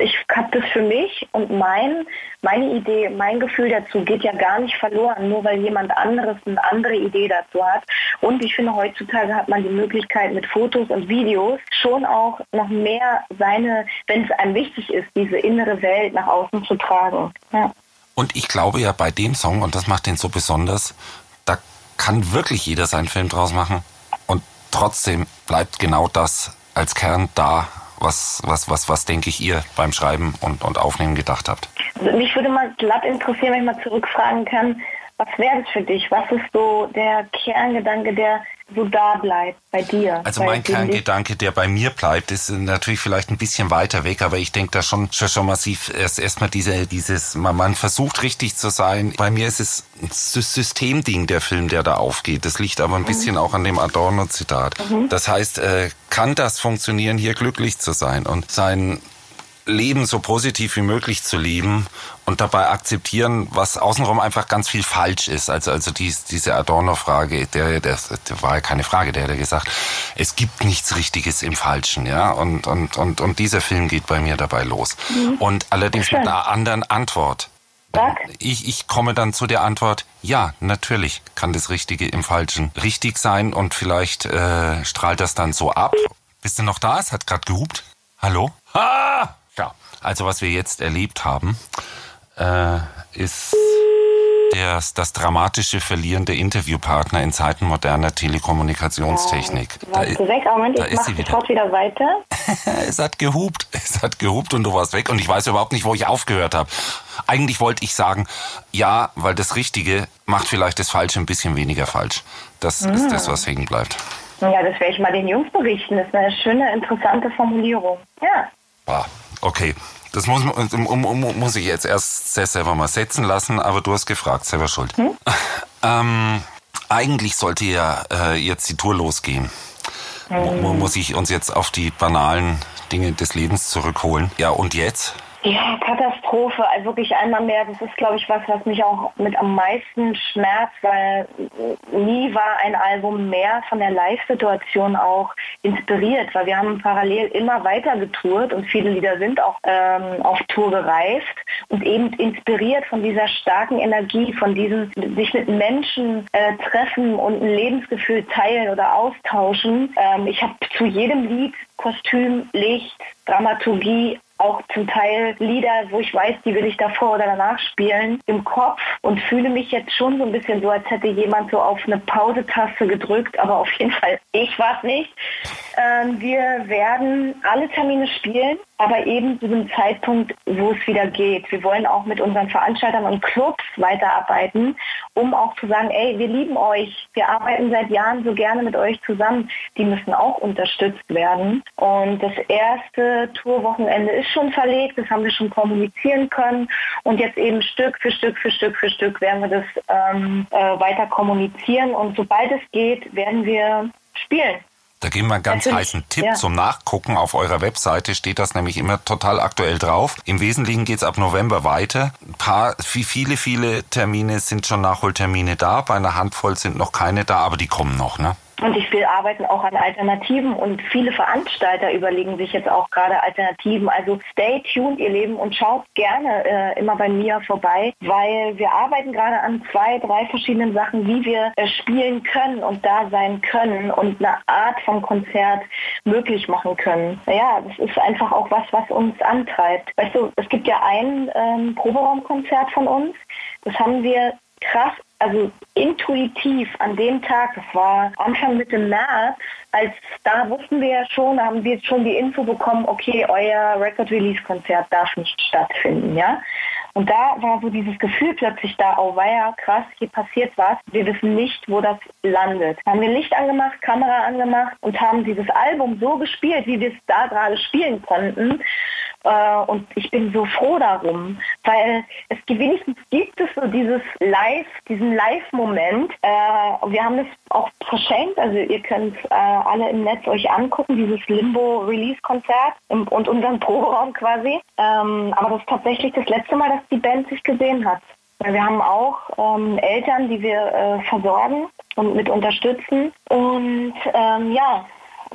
ich habe das für mich und mein, meine Idee, mein Gefühl dazu geht ja gar nicht verloren, nur weil jemand anderes eine andere Idee dazu hat. Und ich finde, heutzutage hat man die Möglichkeit mit Fotos und Videos schon auch noch mehr seine, wenn es einem wichtig ist, diese innere Welt nach außen zu tragen. Ja. Und ich glaube ja bei dem Song, und das macht den so besonders, da kann wirklich jeder seinen Film draus machen. Und trotzdem bleibt genau das als Kern da, was, was, was, was denke ich, ihr beim Schreiben und, und Aufnehmen gedacht habt. Mich würde mal glatt interessieren, wenn ich mal zurückfragen kann, was wäre das für dich? Was ist so der Kerngedanke, der so da bleibt bei dir? Also mein? Kerngedanke, der bei mir bleibt, ist natürlich vielleicht ein bisschen weiter weg, aber ich denke da schon schon, schon massiv erst erstmal diese dieses man, man versucht richtig zu sein. Bei mir ist es ein Sy- Systemding der Film, der da aufgeht. Das liegt aber ein bisschen auch an dem Adorno Zitat. Das heißt, äh, kann das funktionieren, hier glücklich zu sein und sein Leben so positiv wie möglich zu leben und dabei akzeptieren, was außenrum einfach ganz viel falsch ist. Also, also dies, diese Adorno-Frage, der, der, der war ja keine Frage, der hat ja gesagt, es gibt nichts Richtiges im Falschen, ja. Und, und, und, und dieser Film geht bei mir dabei los. Und allerdings mit einer anderen Antwort. Sag. Ich, ich komme dann zu der Antwort, ja, natürlich kann das Richtige im Falschen richtig sein und vielleicht äh, strahlt das dann so ab. Bist du noch da? Es hat gerade gehupt. Hallo? Ah! Ja, also was wir jetzt erlebt haben, äh, ist der, das dramatische Verlieren der Interviewpartner in Zeiten moderner Telekommunikationstechnik. Da, Warst du weg? Moment, da ich ist sie wieder. wieder weiter. es hat gehupt, es hat gehupt und du warst weg und ich weiß überhaupt nicht, wo ich aufgehört habe. Eigentlich wollte ich sagen, ja, weil das Richtige macht vielleicht das Falsche ein bisschen weniger falsch. Das ist das, was hängen bleibt. Ja, das werde ich mal den Jungs berichten. Das ist eine schöne, interessante Formulierung. Ja. Ah, okay. Das muss, um, um, um, muss ich jetzt erst selber mal setzen lassen, aber du hast gefragt, selber schuld. Ähm, Eigentlich sollte ja äh, jetzt die Tour losgehen. Mhm. Muss ich uns jetzt auf die banalen Dinge des Lebens zurückholen? Ja, und jetzt? Ja, Katastrophe. Also wirklich einmal mehr. Das ist, glaube ich, was, was mich auch mit am meisten schmerzt, weil nie war ein Album mehr von der Live-Situation auch inspiriert, weil wir haben parallel immer weiter getourt und viele Lieder sind auch ähm, auf Tour gereist und eben inspiriert von dieser starken Energie, von diesem sich mit Menschen äh, treffen und ein Lebensgefühl teilen oder austauschen. Ähm, ich habe zu jedem Lied Kostüm, Licht, Dramaturgie, auch zum Teil Lieder, wo ich weiß, die will ich davor oder danach spielen, im Kopf und fühle mich jetzt schon so ein bisschen so, als hätte jemand so auf eine Pause-Taste gedrückt, aber auf jeden Fall ich war es nicht. Ähm, wir werden alle Termine spielen, aber eben zu dem Zeitpunkt, wo es wieder geht. Wir wollen auch mit unseren Veranstaltern und Clubs weiterarbeiten, um auch zu sagen, ey, wir lieben euch, wir arbeiten seit Jahren so gerne mit euch zusammen. Die müssen auch unterstützt werden. Und das erste Tourwochenende ist schon verlegt, das haben wir schon kommunizieren können. Und jetzt eben Stück für Stück für Stück für Stück werden wir das ähm, äh, weiter kommunizieren. Und sobald es geht, werden wir spielen. Da geben wir einen ganz Natürlich, heißen Tipp ja. zum Nachgucken. Auf eurer Webseite steht das nämlich immer total aktuell drauf. Im Wesentlichen geht's ab November weiter. Ein paar, viele, viele Termine sind schon Nachholtermine da. Bei einer Handvoll sind noch keine da, aber die kommen noch, ne? Und ich will arbeiten auch an Alternativen und viele Veranstalter überlegen sich jetzt auch gerade Alternativen. Also stay tuned, ihr Leben, und schaut gerne äh, immer bei mir vorbei, weil wir arbeiten gerade an zwei, drei verschiedenen Sachen, wie wir äh, spielen können und da sein können und eine Art von Konzert möglich machen können. Ja, das ist einfach auch was, was uns antreibt. Weißt du, es gibt ja ein ähm, Proberaumkonzert von uns, das haben wir krass also intuitiv an dem Tag, das war Anfang Mitte März, als da wussten wir ja schon, da haben wir jetzt schon die Info bekommen, okay, euer Record Release Konzert darf nicht stattfinden, ja. Und da war so dieses Gefühl plötzlich da, oh weia, krass, hier passiert was. Wir wissen nicht, wo das landet. Haben wir Licht angemacht, Kamera angemacht und haben dieses Album so gespielt, wie wir es da gerade spielen konnten. Äh, und ich bin so froh darum, weil es wenigstens gibt es so dieses Live, diesen Live-Moment. Äh, wir haben das auch verschenkt, also ihr könnt äh, alle im Netz euch angucken, dieses Limbo-Release-Konzert und unseren Proberaum quasi. Ähm, aber das ist tatsächlich das letzte Mal, dass die Band sich gesehen hat. Wir haben auch ähm, Eltern, die wir äh, versorgen und mit unterstützen. Und ähm, ja,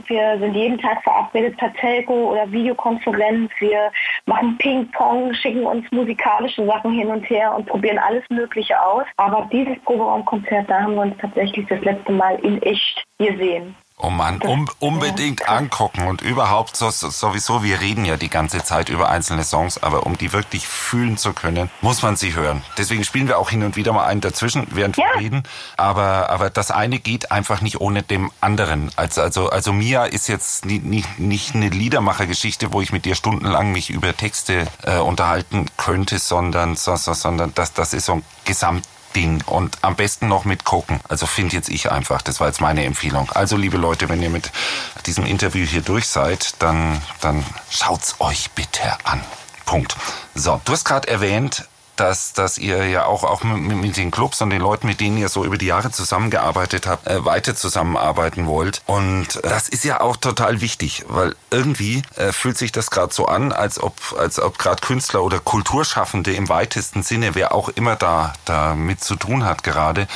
wir sind jeden Tag verabredet per Telco oder Videokonferenz. Wir machen Ping-Pong, schicken uns musikalische Sachen hin und her und probieren alles Mögliche aus. Aber dieses Proberaumkonzert, da haben wir uns tatsächlich das letzte Mal in echt gesehen. Oh Mann, um, unbedingt ja, angucken und überhaupt so, sowieso, wir reden ja die ganze Zeit über einzelne Songs, aber um die wirklich fühlen zu können, muss man sie hören. Deswegen spielen wir auch hin und wieder mal einen dazwischen, während ja. wir reden. Aber, aber das eine geht einfach nicht ohne dem anderen. Also, also, also Mia ist jetzt nicht, nicht, nicht eine Liedermachergeschichte, wo ich mit dir stundenlang mich über Texte äh, unterhalten könnte, sondern, so, so, sondern das, das ist so ein Gesamt Ding und am besten noch mit gucken. Also finde jetzt ich einfach. Das war jetzt meine Empfehlung. Also liebe Leute, wenn ihr mit diesem Interview hier durch seid, dann, dann schaut's euch bitte an. Punkt. So, du hast gerade erwähnt, dass, dass ihr ja auch, auch mit, mit, den Clubs und den Leuten, mit denen ihr so über die Jahre zusammengearbeitet habt, äh, weiter zusammenarbeiten wollt. Und das ist ja auch total wichtig, weil irgendwie äh, fühlt sich das gerade so an, als ob, als ob gerade Künstler oder Kulturschaffende im weitesten Sinne, wer auch immer da, da mit zu tun hat gerade,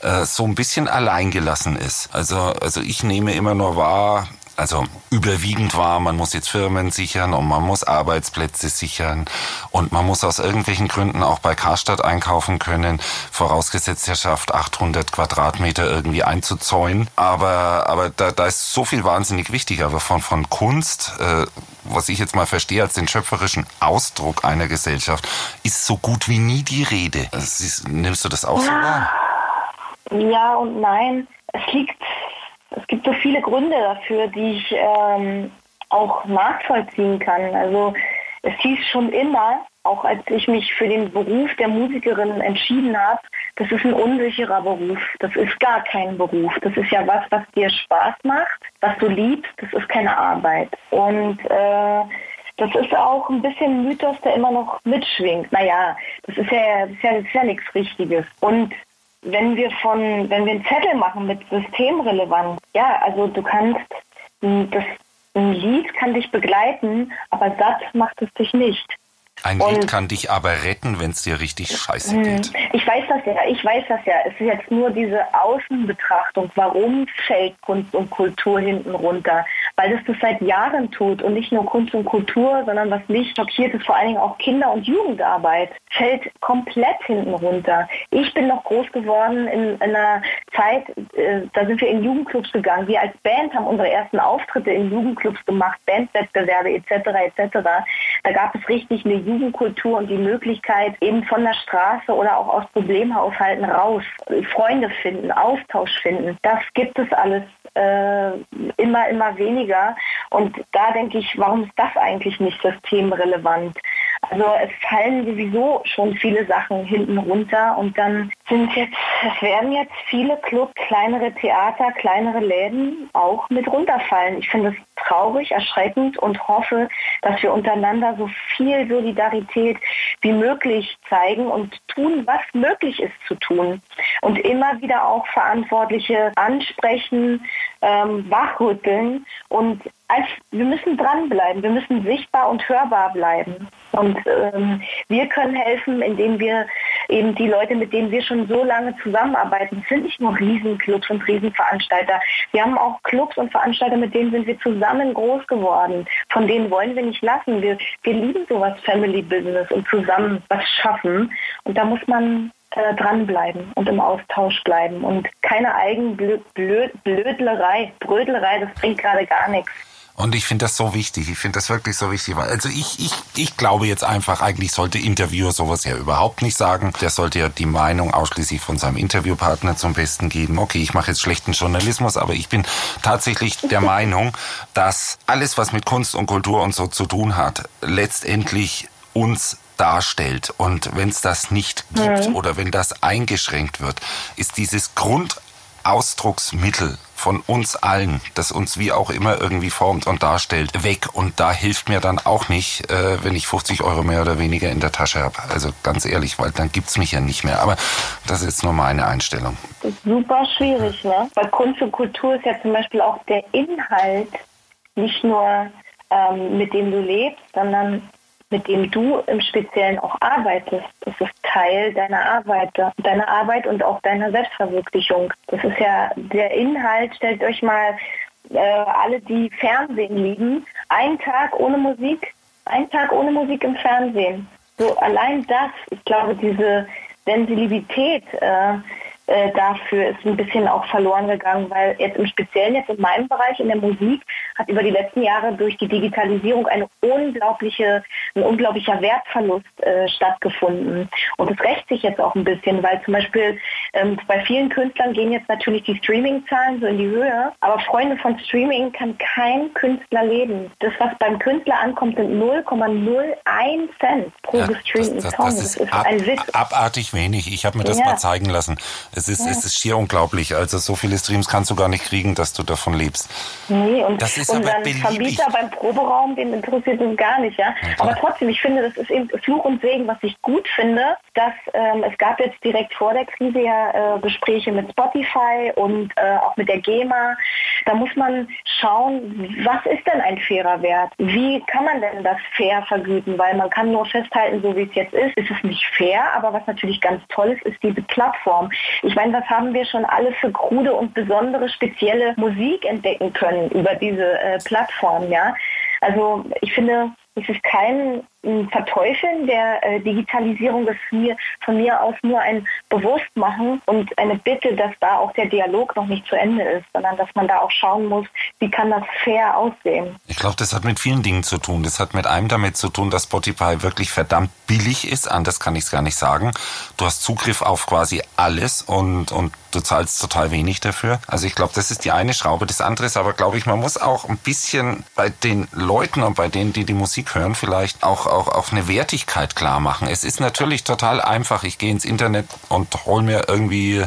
äh, so ein bisschen alleingelassen ist. Also, also ich nehme immer nur wahr, also überwiegend war, man muss jetzt Firmen sichern und man muss Arbeitsplätze sichern und man muss aus irgendwelchen Gründen auch bei Karstadt einkaufen können, vorausgesetzt er schafft 800 Quadratmeter irgendwie einzuzäunen. Aber, aber da, da ist so viel wahnsinnig wichtig, aber von, von Kunst, äh, was ich jetzt mal verstehe als den schöpferischen Ausdruck einer Gesellschaft, ist so gut wie nie die Rede. Also, nimmst du das auch so wahr? Ja und nein. Es liegt es gibt so viele Gründe dafür, die ich ähm, auch nachvollziehen kann. Also es hieß schon immer, auch als ich mich für den Beruf der Musikerin entschieden habe, das ist ein unsicherer Beruf. Das ist gar kein Beruf. Das ist ja was, was dir Spaß macht, was du liebst. Das ist keine Arbeit. Und äh, das ist auch ein bisschen Mythos, der immer noch mitschwingt. Naja, das ist ja, das ist ja, das ist ja nichts Richtiges. Und wenn wir von, wenn wir einen Zettel machen mit systemrelevant, ja, also du kannst das ein Lied kann dich begleiten, aber satt macht es dich nicht. Ein und Lied kann dich aber retten, wenn es dir richtig scheiße hm. geht. Ich weiß das ja, ich weiß das ja. Es ist jetzt nur diese Außenbetrachtung. Warum fällt Kunst und Kultur hinten runter? Weil es das seit Jahren tut und nicht nur Kunst und Kultur, sondern was mich schockiert, ist vor allen Dingen auch Kinder- und Jugendarbeit. Fällt komplett hinten runter. Ich bin noch groß geworden in, in einer Zeit, äh, da sind wir in Jugendclubs gegangen. Wir als Band haben unsere ersten Auftritte in Jugendclubs gemacht, Bandwettbewerbe etc. etc. Da gab es richtig eine Jugendkultur und die Möglichkeit, eben von der Straße oder auch aus Problemhaushalten raus, Freunde finden, Austausch finden. Das gibt es alles äh, immer, immer weniger. Und da denke ich, warum ist das eigentlich nicht systemrelevant? Also es fallen sowieso schon viele Sachen hinten runter und dann sind jetzt, es werden jetzt viele Clubs, kleinere Theater, kleinere Läden auch mit runterfallen. Ich finde es traurig, erschreckend und hoffe, dass wir untereinander so viel Solidarität wie möglich zeigen und tun, was möglich ist zu tun. Und immer wieder auch Verantwortliche ansprechen, ähm, wachrütteln und als, wir müssen dranbleiben, wir müssen sichtbar und hörbar bleiben. Und ähm, wir können helfen, indem wir eben die Leute, mit denen wir schon so lange zusammenarbeiten, sind nicht nur Riesenclubs und Riesenveranstalter. Wir haben auch Clubs und Veranstalter, mit denen sind wir zusammen groß geworden. Von denen wollen wir nicht lassen. Wir, wir lieben sowas Family Business und zusammen was schaffen. Und da muss man äh, dranbleiben und im Austausch bleiben und keine Eigenblödlerei, Brödlerei, das bringt gerade gar nichts. Und ich finde das so wichtig. Ich finde das wirklich so wichtig. Also ich, ich, ich glaube jetzt einfach, eigentlich sollte Interviewer sowas ja überhaupt nicht sagen. Der sollte ja die Meinung ausschließlich von seinem Interviewpartner zum Besten geben. Okay, ich mache jetzt schlechten Journalismus, aber ich bin tatsächlich der Meinung, dass alles, was mit Kunst und Kultur und so zu tun hat, letztendlich uns darstellt. Und wenn es das nicht gibt mhm. oder wenn das eingeschränkt wird, ist dieses Grundausdrucksmittel von uns allen, das uns wie auch immer irgendwie formt und darstellt, weg. Und da hilft mir dann auch nicht, äh, wenn ich 50 Euro mehr oder weniger in der Tasche habe. Also ganz ehrlich, weil dann gibt's mich ja nicht mehr. Aber das ist nur meine Einstellung. Das ist super schwierig, ne? Weil Kunst und Kultur ist ja zum Beispiel auch der Inhalt, nicht nur ähm, mit dem du lebst, sondern mit dem du im Speziellen auch arbeitest. Das ist Teil deiner Arbeit, deiner Arbeit und auch deiner Selbstverwirklichung. Das ist ja der Inhalt. Stellt euch mal äh, alle, die Fernsehen lieben, einen Tag ohne Musik, einen Tag ohne Musik im Fernsehen. So allein das, ich glaube, diese Sensibilität äh, äh, dafür ist ein bisschen auch verloren gegangen, weil jetzt im Speziellen jetzt in meinem Bereich in der Musik hat über die letzten Jahre durch die Digitalisierung eine unglaubliche, ein unglaublicher Wertverlust äh, stattgefunden. Und es rächt sich jetzt auch ein bisschen, weil zum Beispiel ähm, bei vielen Künstlern gehen jetzt natürlich die Streaming-Zahlen so in die Höhe, aber Freunde von Streaming kann kein Künstler leben. Das, was beim Künstler ankommt, sind 0,01 Cent pro ja, gestreamten das, das, Song. Das ist, das ist ab, ein Witz. abartig wenig. Ich habe mir das ja. mal zeigen lassen. Es ist, ja. es ist schier unglaublich. Also so viele Streams kannst du gar nicht kriegen, dass du davon lebst. Nee, und, das ist und aber beliebig. Vermieter beim Proberaum, den interessiert es gar nicht, ja. ja aber trotzdem, ich finde, das ist eben Fluch und Segen, was ich gut finde, dass ähm, es gab jetzt direkt vor der Krise ja äh, Gespräche mit Spotify und äh, auch mit der GEMA. Da muss man schauen, was ist denn ein fairer Wert? Wie kann man denn das fair vergüten? Weil man kann nur festhalten, so wie es jetzt ist, ist es nicht fair, aber was natürlich ganz toll ist, ist diese Plattform. Ich meine, was haben wir schon alle für krude und besondere spezielle Musik entdecken können über diese äh, Plattform, ja? Also ich finde, es ist kein Verteufeln der äh, Digitalisierung, das mir von mir aus nur ein Bewusstmachen und eine Bitte, dass da auch der Dialog noch nicht zu Ende ist, sondern dass man da auch schauen muss, wie kann das fair aussehen. Ich glaube, das hat mit vielen Dingen zu tun. Das hat mit einem damit zu tun, dass Spotify wirklich verdammt billig ist. Anders kann ich es gar nicht sagen. Du hast Zugriff auf quasi alles und, und du zahlst total wenig dafür. Also ich glaube, das ist die eine Schraube. Das andere ist aber, glaube ich, man muss auch ein bisschen bei den Leuten und bei denen, die die Musik hören, vielleicht auch auch, auch eine Wertigkeit klar machen. Es ist natürlich total einfach. Ich gehe ins Internet und hole mir irgendwie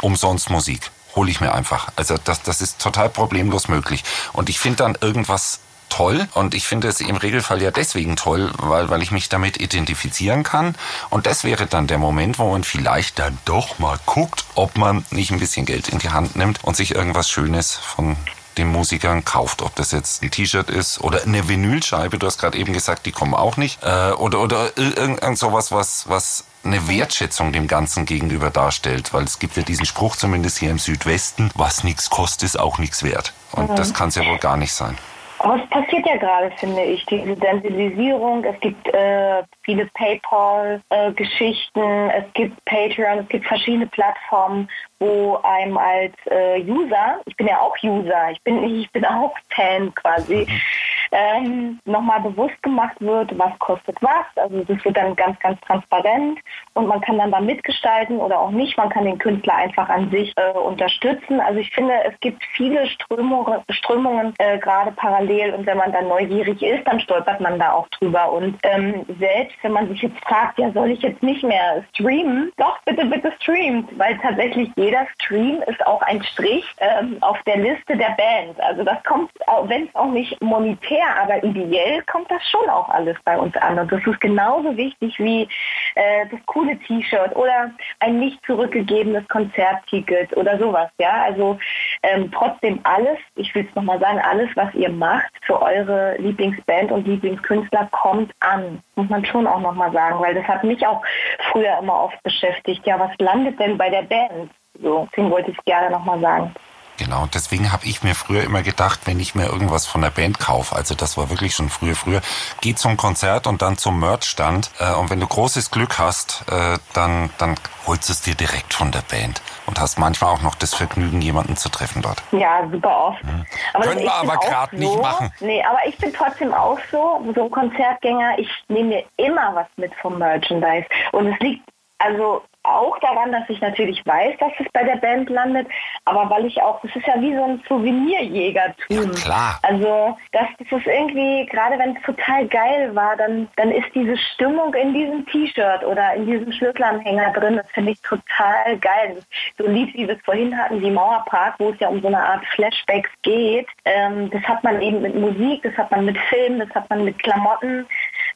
umsonst Musik. Hole ich mir einfach. Also das, das ist total problemlos möglich. Und ich finde dann irgendwas toll und ich finde es im Regelfall ja deswegen toll, weil, weil ich mich damit identifizieren kann. Und das wäre dann der Moment, wo man vielleicht dann doch mal guckt, ob man nicht ein bisschen Geld in die Hand nimmt und sich irgendwas Schönes von den Musikern kauft. Ob das jetzt ein T-Shirt ist oder eine Vinylscheibe, du hast gerade eben gesagt, die kommen auch nicht. Äh, oder oder irgend sowas, was, was eine Wertschätzung dem Ganzen gegenüber darstellt. Weil es gibt ja diesen Spruch, zumindest hier im Südwesten, was nichts kostet, ist auch nichts wert. Und mhm. das kann es ja wohl gar nicht sein. Aber es passiert ja gerade, finde ich, diese Sensibilisierung. Es gibt äh, viele PayPal-Geschichten, äh, es gibt Patreon, es gibt verschiedene Plattformen, wo einem als äh, User, ich bin ja auch User, ich bin, ich bin auch Fan quasi, mhm ähm, nochmal bewusst gemacht wird, was kostet was. Also das wird dann ganz, ganz transparent und man kann dann da mitgestalten oder auch nicht. Man kann den Künstler einfach an sich äh, unterstützen. Also ich finde, es gibt viele Strömungen, Strömungen äh, gerade parallel und wenn man dann neugierig ist, dann stolpert man da auch drüber. Und ähm, selbst wenn man sich jetzt fragt, ja, soll ich jetzt nicht mehr streamen? Doch, bitte, bitte streamt, weil tatsächlich jeder Stream ist auch ein Strich ähm, auf der Liste der Band. Also das kommt, wenn es auch nicht monetär her, aber ideell kommt das schon auch alles bei uns an. Und das ist genauso wichtig wie äh, das coole T-Shirt oder ein nicht zurückgegebenes Konzertticket oder sowas. Ja, also ähm, trotzdem alles, ich will es nochmal sagen, alles, was ihr macht für eure Lieblingsband und Lieblingskünstler, kommt an. Muss man schon auch nochmal sagen, weil das hat mich auch früher immer oft beschäftigt. Ja, was landet denn bei der Band? So, deswegen wollte ich gerne nochmal sagen. Genau, deswegen habe ich mir früher immer gedacht, wenn ich mir irgendwas von der Band kaufe, also das war wirklich schon früher, früher, geh zum Konzert und dann zum Merchstand äh, und wenn du großes Glück hast, äh, dann, dann holst du es dir direkt von der Band und hast manchmal auch noch das Vergnügen, jemanden zu treffen dort. Ja, super oft. Mhm. Aber Können wir aber gerade so, nicht machen. Nee, aber ich bin trotzdem auch so, so ein Konzertgänger, ich nehme mir immer was mit vom Merchandise und es liegt also auch daran, dass ich natürlich weiß, dass es bei der Band landet, aber weil ich auch, das ist ja wie so ein Souvenirjägertum. Ja, klar. Also das, das ist irgendwie, gerade wenn es total geil war, dann, dann ist diese Stimmung in diesem T-Shirt oder in diesem Schlüsselanhänger drin, das finde ich total geil. So lieb, wie wir es vorhin hatten, wie Mauerpark, wo es ja um so eine Art Flashbacks geht. Ähm, das hat man eben mit Musik, das hat man mit Film, das hat man mit Klamotten.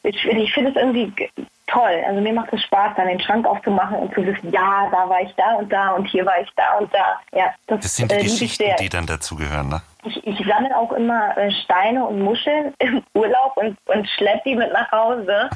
Ich, ich finde es irgendwie toll. Also mir macht es Spaß, dann den Schrank aufzumachen und zu wissen, ja, da war ich da und da und hier war ich da und da. Ja, das, das sind die äh, Geschichten, die dann dazugehören, ne? Ich, ich sammle auch immer äh, Steine und Muscheln im Urlaub und, und schleppe die mit nach Hause.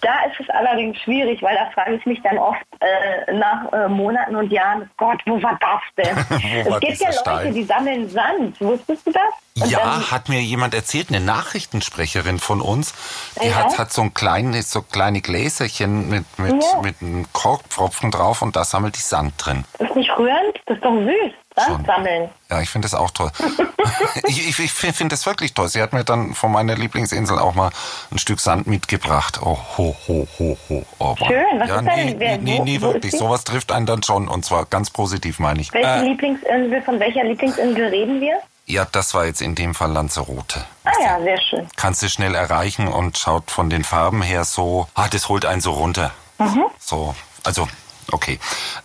Da ist es allerdings schwierig, weil da frage ich mich dann oft äh, nach äh, Monaten und Jahren, Gott, wo war das denn? es gibt ja Leute, Stein? die sammeln Sand. Wusstest du das? Und ja, hat mir jemand erzählt, eine Nachrichtensprecherin von uns, die ja. hat, hat so ein kleines, so kleine Gläserchen mit, mit, ja. mit einem Korkpfropfen drauf und da sammelt die Sand drin. Ist nicht rührend, das ist doch süß. Sand sammeln. Ja, ich finde das auch toll. ich ich, ich finde das wirklich toll. Sie hat mir dann von meiner Lieblingsinsel auch mal ein Stück Sand mitgebracht. Oh, ho, ho, ho, ho. Oh, Schön, was ja, ist nee, denn? Nee, nee, wirklich. Sowas trifft einen dann schon und zwar ganz positiv, meine ich. Welche äh, Lieblingsinsel, von welcher Lieblingsinsel reden wir? Ja, das war jetzt in dem Fall Lanzarote. Ah ja, sehr schön. Kannst du schnell erreichen und schaut von den Farben her so, ah, das holt einen so runter. Mhm. So, also, okay.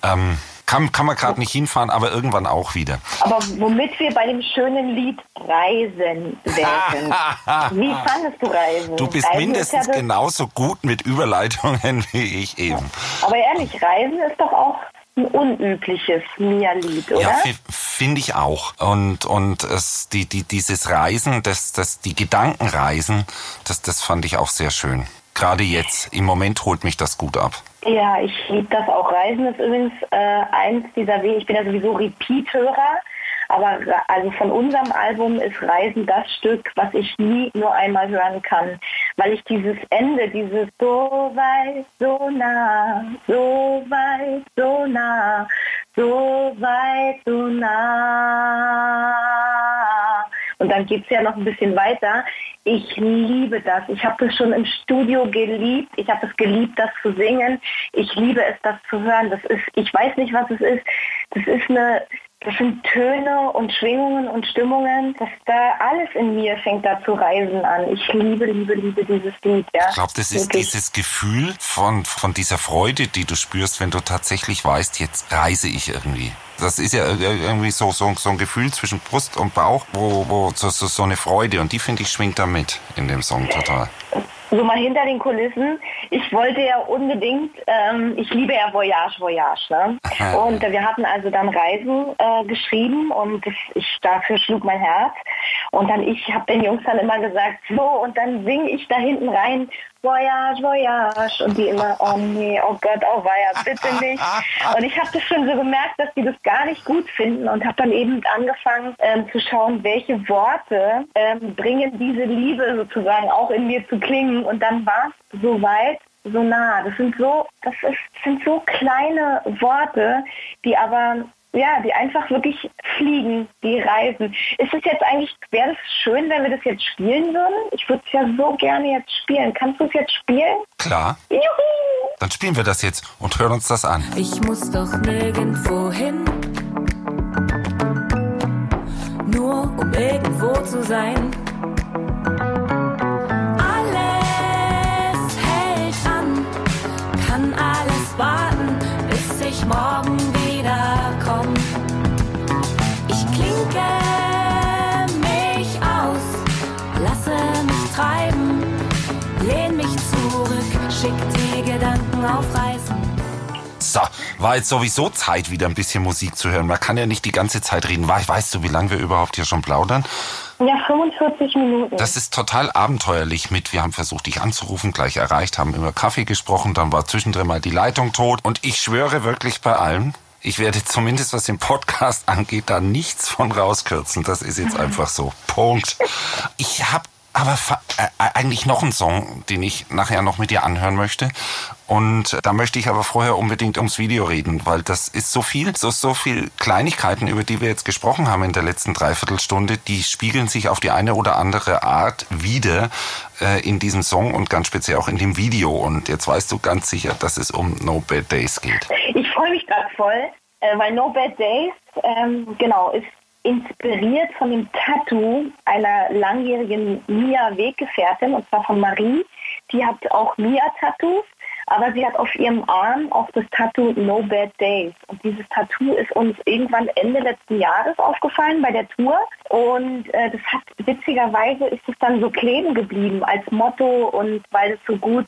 Ähm, kann, kann man gerade nicht hinfahren, aber irgendwann auch wieder. Aber womit wir bei dem schönen Lied Reisen werden. Wie fandest du Reisen? Du bist Reisen mindestens genauso gut mit Überleitungen wie ich eben. Aber ehrlich, Reisen ist doch auch ein unübliches Mia-Lied, oder? Ja, finde ich auch. Und, und es, die, die, dieses Reisen, das, das, die Gedankenreisen, das, das fand ich auch sehr schön. Gerade jetzt, im Moment holt mich das gut ab. Ja, ich liebe das auch. Reisen ist übrigens äh, eins dieser Wege. Ich bin ja sowieso Repeat-Hörer. Aber also von unserem Album ist Reisen das Stück, was ich nie nur einmal hören kann, weil ich dieses Ende, dieses so weit, so nah, so weit, so nah, so weit, so nah. Und dann geht es ja noch ein bisschen weiter. Ich liebe das. Ich habe das schon im Studio geliebt. Ich habe es geliebt, das zu singen. Ich liebe es, das zu hören. Das ist, ich weiß nicht, was es ist. Das ist eine, das sind Töne und Schwingungen und Stimmungen, dass da alles in mir fängt da zu reisen an. Ich liebe, liebe, liebe dieses Lied. Ja. Ich glaube, das ist Wirklich. dieses Gefühl von, von dieser Freude, die du spürst, wenn du tatsächlich weißt, jetzt reise ich irgendwie. Das ist ja irgendwie so, so, so ein Gefühl zwischen Brust und Bauch, wo, wo so, so, so eine Freude. Und die, finde ich, schwingt da mit in dem Song total so mal hinter den Kulissen. Ich wollte ja unbedingt, ähm, ich liebe ja Voyage, Voyage. Ne? Und äh, wir hatten also dann Reisen äh, geschrieben und das, ich dafür schlug mein Herz. Und dann ich habe den Jungs dann immer gesagt, so und dann singe ich da hinten rein Voyage, Voyage. Und die immer, oh nee, oh Gott, oh weia, bitte nicht. Und ich habe das schon so gemerkt, dass die das gar nicht gut finden und habe dann eben angefangen ähm, zu schauen, welche Worte ähm, bringen diese Liebe sozusagen auch in mir zu klingen. Und dann war es soweit, so nah. Das sind so, das ist, sind so kleine Worte, die aber ja, die einfach wirklich fliegen, die reisen. Ist es jetzt eigentlich, wäre es schön, wenn wir das jetzt spielen würden? Ich würde es ja so gerne jetzt spielen. Kannst du es jetzt spielen? Klar. Juhu! Dann spielen wir das jetzt und hören uns das an. Ich muss doch nirgendwo hin. Nur um irgendwo zu sein. Alles hält an, kann alles warten, bis ich morgen aufreißen. So, war jetzt sowieso Zeit, wieder ein bisschen Musik zu hören. Man kann ja nicht die ganze Zeit reden. Weißt du, wie lange wir überhaupt hier schon plaudern? Ja, 45 Minuten. Das ist total abenteuerlich mit. Wir haben versucht, dich anzurufen, gleich erreicht, haben über Kaffee gesprochen, dann war zwischendrin mal die Leitung tot. Und ich schwöre wirklich bei allem, ich werde zumindest, was den Podcast angeht, da nichts von rauskürzen. Das ist jetzt einfach so. Punkt. Ich habe aber äh, eigentlich noch einen Song, den ich nachher noch mit dir anhören möchte. Und da möchte ich aber vorher unbedingt ums Video reden, weil das ist so viel, so, so viel Kleinigkeiten, über die wir jetzt gesprochen haben in der letzten Dreiviertelstunde, die spiegeln sich auf die eine oder andere Art wieder äh, in diesem Song und ganz speziell auch in dem Video. Und jetzt weißt du ganz sicher, dass es um No Bad Days geht. Ich freue mich gerade voll, äh, weil No Bad Days, ähm, genau, ist inspiriert von dem Tattoo einer langjährigen Mia-Weggefährtin, und zwar von Marie. Die hat auch Mia-Tattoos, aber sie hat auf ihrem Arm auch das Tattoo No Bad Days. Und dieses Tattoo ist uns irgendwann Ende letzten Jahres aufgefallen bei der Tour. Und äh, das hat witzigerweise ist es dann so kleben geblieben als Motto und weil es so gut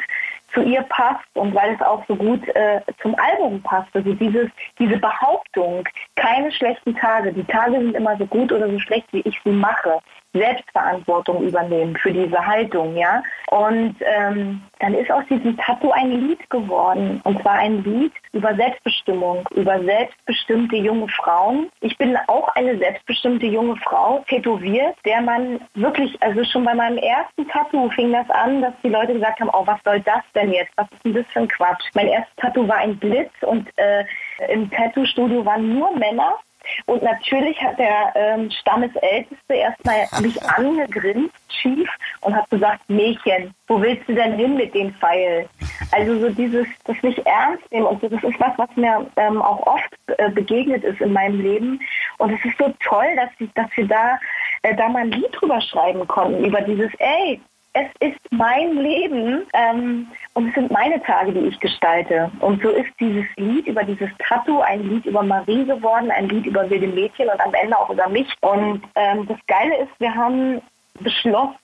zu ihr passt und weil es auch so gut äh, zum Album passt. Also dieses, diese Behauptung, keine schlechten Tage, die Tage sind immer so gut oder so schlecht, wie ich sie mache. Selbstverantwortung übernehmen für diese Haltung, ja. Und ähm, dann ist aus diesem Tattoo ein Lied geworden. Und zwar ein Lied über Selbstbestimmung, über selbstbestimmte junge Frauen. Ich bin auch eine selbstbestimmte junge Frau, tätowiert, der man wirklich, also schon bei meinem ersten Tattoo fing das an, dass die Leute gesagt haben, oh, was soll das denn jetzt? Was ist denn das für ein Quatsch? Mein erstes Tattoo war ein Blitz und äh, im Tattoo-Studio waren nur Männer und natürlich hat der ähm, Stammesälteste erstmal mich angegrinst, schief, und hat gesagt, Mädchen, wo willst du denn hin mit dem Pfeil? Also so dieses, das nicht ernst nehmen. Und das ist was, was mir ähm, auch oft äh, begegnet ist in meinem Leben. Und es ist so toll, dass, ich, dass wir da, äh, da mal ein Lied drüber schreiben konnten, über dieses, ey, es ist mein Leben ähm, und es sind meine Tage, die ich gestalte. Und so ist dieses Lied über dieses Tattoo ein Lied über Marie geworden, ein Lied über wilde Mädchen und am Ende auch über mich. Und ähm, das Geile ist, wir haben beschlossen,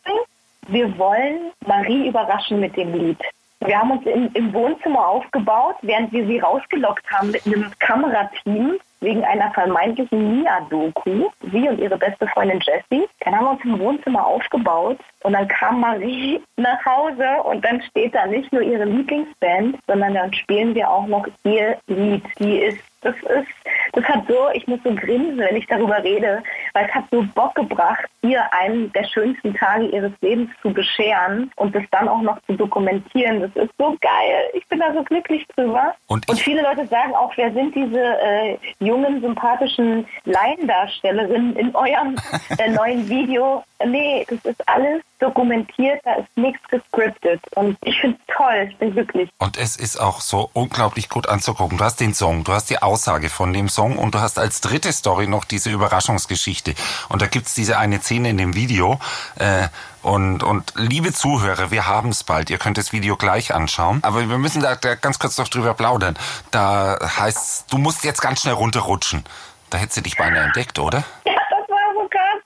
wir wollen Marie überraschen mit dem Lied. Wir haben uns im, im Wohnzimmer aufgebaut, während wir sie rausgelockt haben mit einem Kamerateam wegen einer vermeintlichen Mia-Doku, sie und ihre beste Freundin Jessie. Dann haben wir uns im Wohnzimmer aufgebaut und dann kam Marie nach Hause und dann steht da nicht nur ihre Lieblingsband, sondern dann spielen wir auch noch ihr Lied. Die ist das ist, das hat so, ich muss so grinsen, wenn ich darüber rede, weil es hat so Bock gebracht, ihr einen der schönsten Tage ihres Lebens zu bescheren und das dann auch noch zu dokumentieren. Das ist so geil. Ich bin da so glücklich drüber. Und, und viele Leute sagen auch, wer sind diese äh, jungen, sympathischen Laiendarstellerinnen in eurem äh, neuen Video? Nee, das ist alles dokumentiert, da ist nichts gescriptet. Und ich finde es toll, ich bin glücklich. Und es ist auch so unglaublich gut anzugucken. Du hast den Song, du hast die Aussage von dem Song und du hast als dritte Story noch diese Überraschungsgeschichte. Und da gibt's diese eine Szene in dem Video. Äh, und, und liebe Zuhörer, wir haben es bald. Ihr könnt das Video gleich anschauen. Aber wir müssen da, da ganz kurz noch drüber plaudern. Da heißt du musst jetzt ganz schnell runterrutschen. Da hättest du dich beinahe entdeckt, oder? Ja, das war so krass.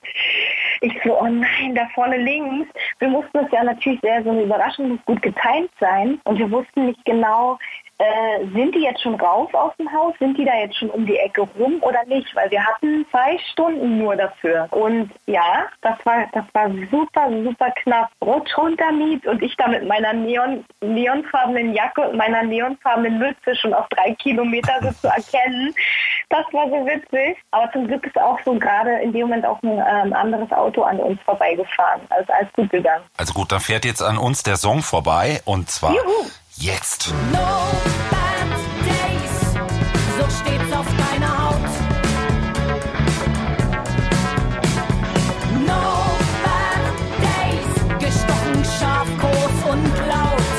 Ich so, oh nein, da vorne links. Wir mussten es ja natürlich sehr so eine Überraschung, gut getimt sein. Und wir wussten nicht genau, äh, sind die jetzt schon raus aus dem Haus? Sind die da jetzt schon um die Ecke rum oder nicht? Weil wir hatten zwei Stunden nur dafür. Und ja, das war, das war super, super knapp. Rutsch runter, Miet und ich da mit meiner Neon, neonfarbenen Jacke und meiner neonfarbenen Mütze schon auf drei Kilometer so zu erkennen. Das war so witzig. Aber zum Glück ist auch so gerade in dem Moment auch ein ähm, anderes Auto an uns vorbeigefahren. Also alles gut gegangen. Also gut, dann fährt jetzt an uns der Song vorbei und zwar Juhu. Jetzt. No bad days, so steht's auf deiner Haut. No bad days, gestochen, scharf, groß und laut.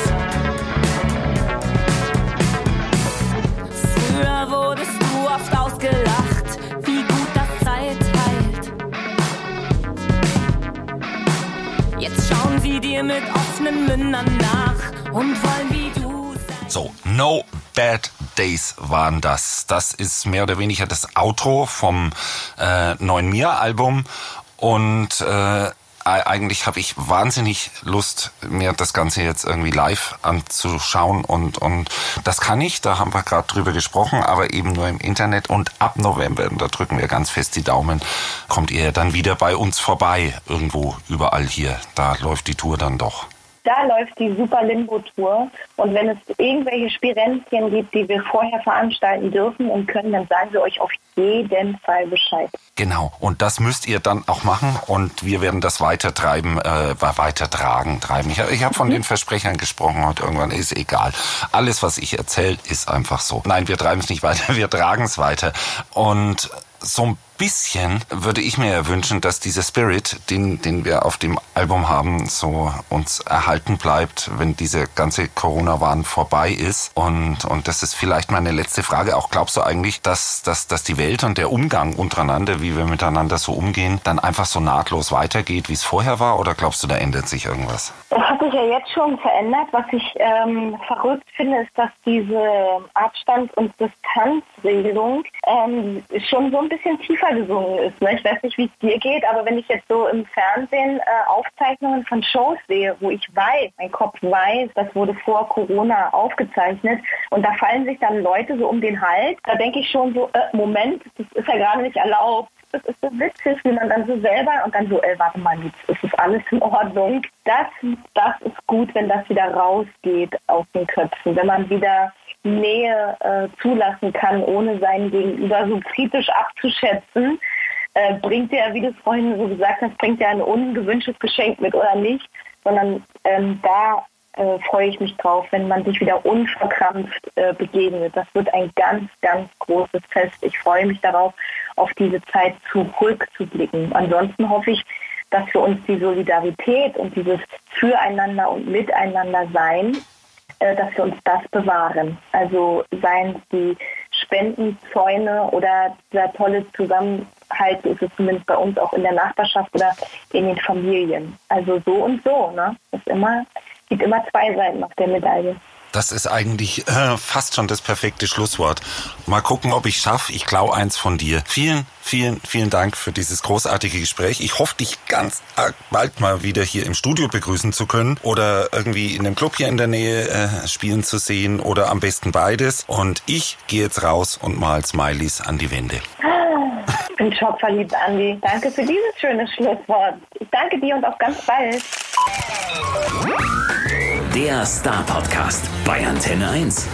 Früher wurdest du oft ausgelacht, wie gut das Zeit heilt. Jetzt schauen sie dir mit offenen Mündern nach und wollen wie du sein. So, No Bad Days waren das. Das ist mehr oder weniger das Outro vom äh, neuen Mia-Album. Und äh, eigentlich habe ich wahnsinnig Lust, mir das Ganze jetzt irgendwie live anzuschauen. Und, und das kann ich, da haben wir gerade drüber gesprochen, aber eben nur im Internet. Und ab November, und da drücken wir ganz fest die Daumen, kommt ihr dann wieder bei uns vorbei. Irgendwo, überall hier. Da läuft die Tour dann doch. Da läuft die Super Limbo Tour. Und wenn es irgendwelche Spirenzchen gibt, die wir vorher veranstalten dürfen und können, dann sagen wir euch auf jeden Fall Bescheid. Genau, und das müsst ihr dann auch machen und wir werden das weitertreiben, äh, weitertragen, treiben. Ich, ich habe von den Versprechern gesprochen heute irgendwann, ist egal. Alles, was ich erzähle, ist einfach so. Nein, wir treiben es nicht weiter, wir tragen es weiter. Und so ein bisschen würde ich mir ja wünschen, dass dieser Spirit, den, den wir auf dem Album haben, so uns erhalten bleibt, wenn diese ganze Corona-Wahn vorbei ist. Und, und das ist vielleicht meine letzte Frage. Auch glaubst du eigentlich, dass, dass, dass die Welt und der Umgang untereinander, wie wir miteinander so umgehen, dann einfach so nahtlos weitergeht, wie es vorher war? Oder glaubst du, da ändert sich irgendwas? Das hat sich ja jetzt schon verändert. Was ich ähm, verrückt finde, ist, dass diese Abstands- und Distanzregelung ähm, schon so ein bisschen tiefer gesungen ist. Ne? Ich weiß nicht, wie es dir geht, aber wenn ich jetzt so im Fernsehen äh, Aufzeichnungen von Shows sehe, wo ich weiß, mein Kopf weiß, das wurde vor Corona aufgezeichnet und da fallen sich dann Leute so um den Hals, da denke ich schon so, äh, Moment, das ist ja gerade nicht erlaubt das ist so witzig, wie man dann so selber und dann so, ey, warte mal, jetzt ist das alles in Ordnung. Das, das ist gut, wenn das wieder rausgeht aus den Köpfen, wenn man wieder Nähe äh, zulassen kann, ohne seinen Gegenüber so kritisch abzuschätzen. Äh, bringt ja, wie du es vorhin so gesagt hast, bringt ja ein ungewünschtes Geschenk mit oder nicht, sondern ähm, da äh, freue ich mich drauf, wenn man sich wieder unverkrampft äh, begegnet. Das wird ein ganz, ganz großes Fest. Ich freue mich darauf, auf diese Zeit zurückzublicken. Ansonsten hoffe ich, dass wir uns die Solidarität und dieses Füreinander und Miteinander sein, äh, dass wir uns das bewahren. Also seien es die Spendenzäune oder dieser tolle Zusammenhalt, ist es zumindest bei uns auch in der Nachbarschaft oder in den Familien. Also so und so, ne? Ist immer, gibt immer zwei Seiten auf der Medaille. Das ist eigentlich äh, fast schon das perfekte Schlusswort. Mal gucken, ob ich schaffe. Ich klau eins von dir. Vielen, vielen, vielen Dank für dieses großartige Gespräch. Ich hoffe, dich ganz bald mal wieder hier im Studio begrüßen zu können oder irgendwie in einem Club hier in der Nähe äh, spielen zu sehen oder am besten beides. Und ich gehe jetzt raus und mal Smileys an die Wände. Bin schockverliebt, Andi. Danke für dieses schöne Schlusswort. Ich danke dir und auf ganz bald. Der Star Podcast bei Antenne 1.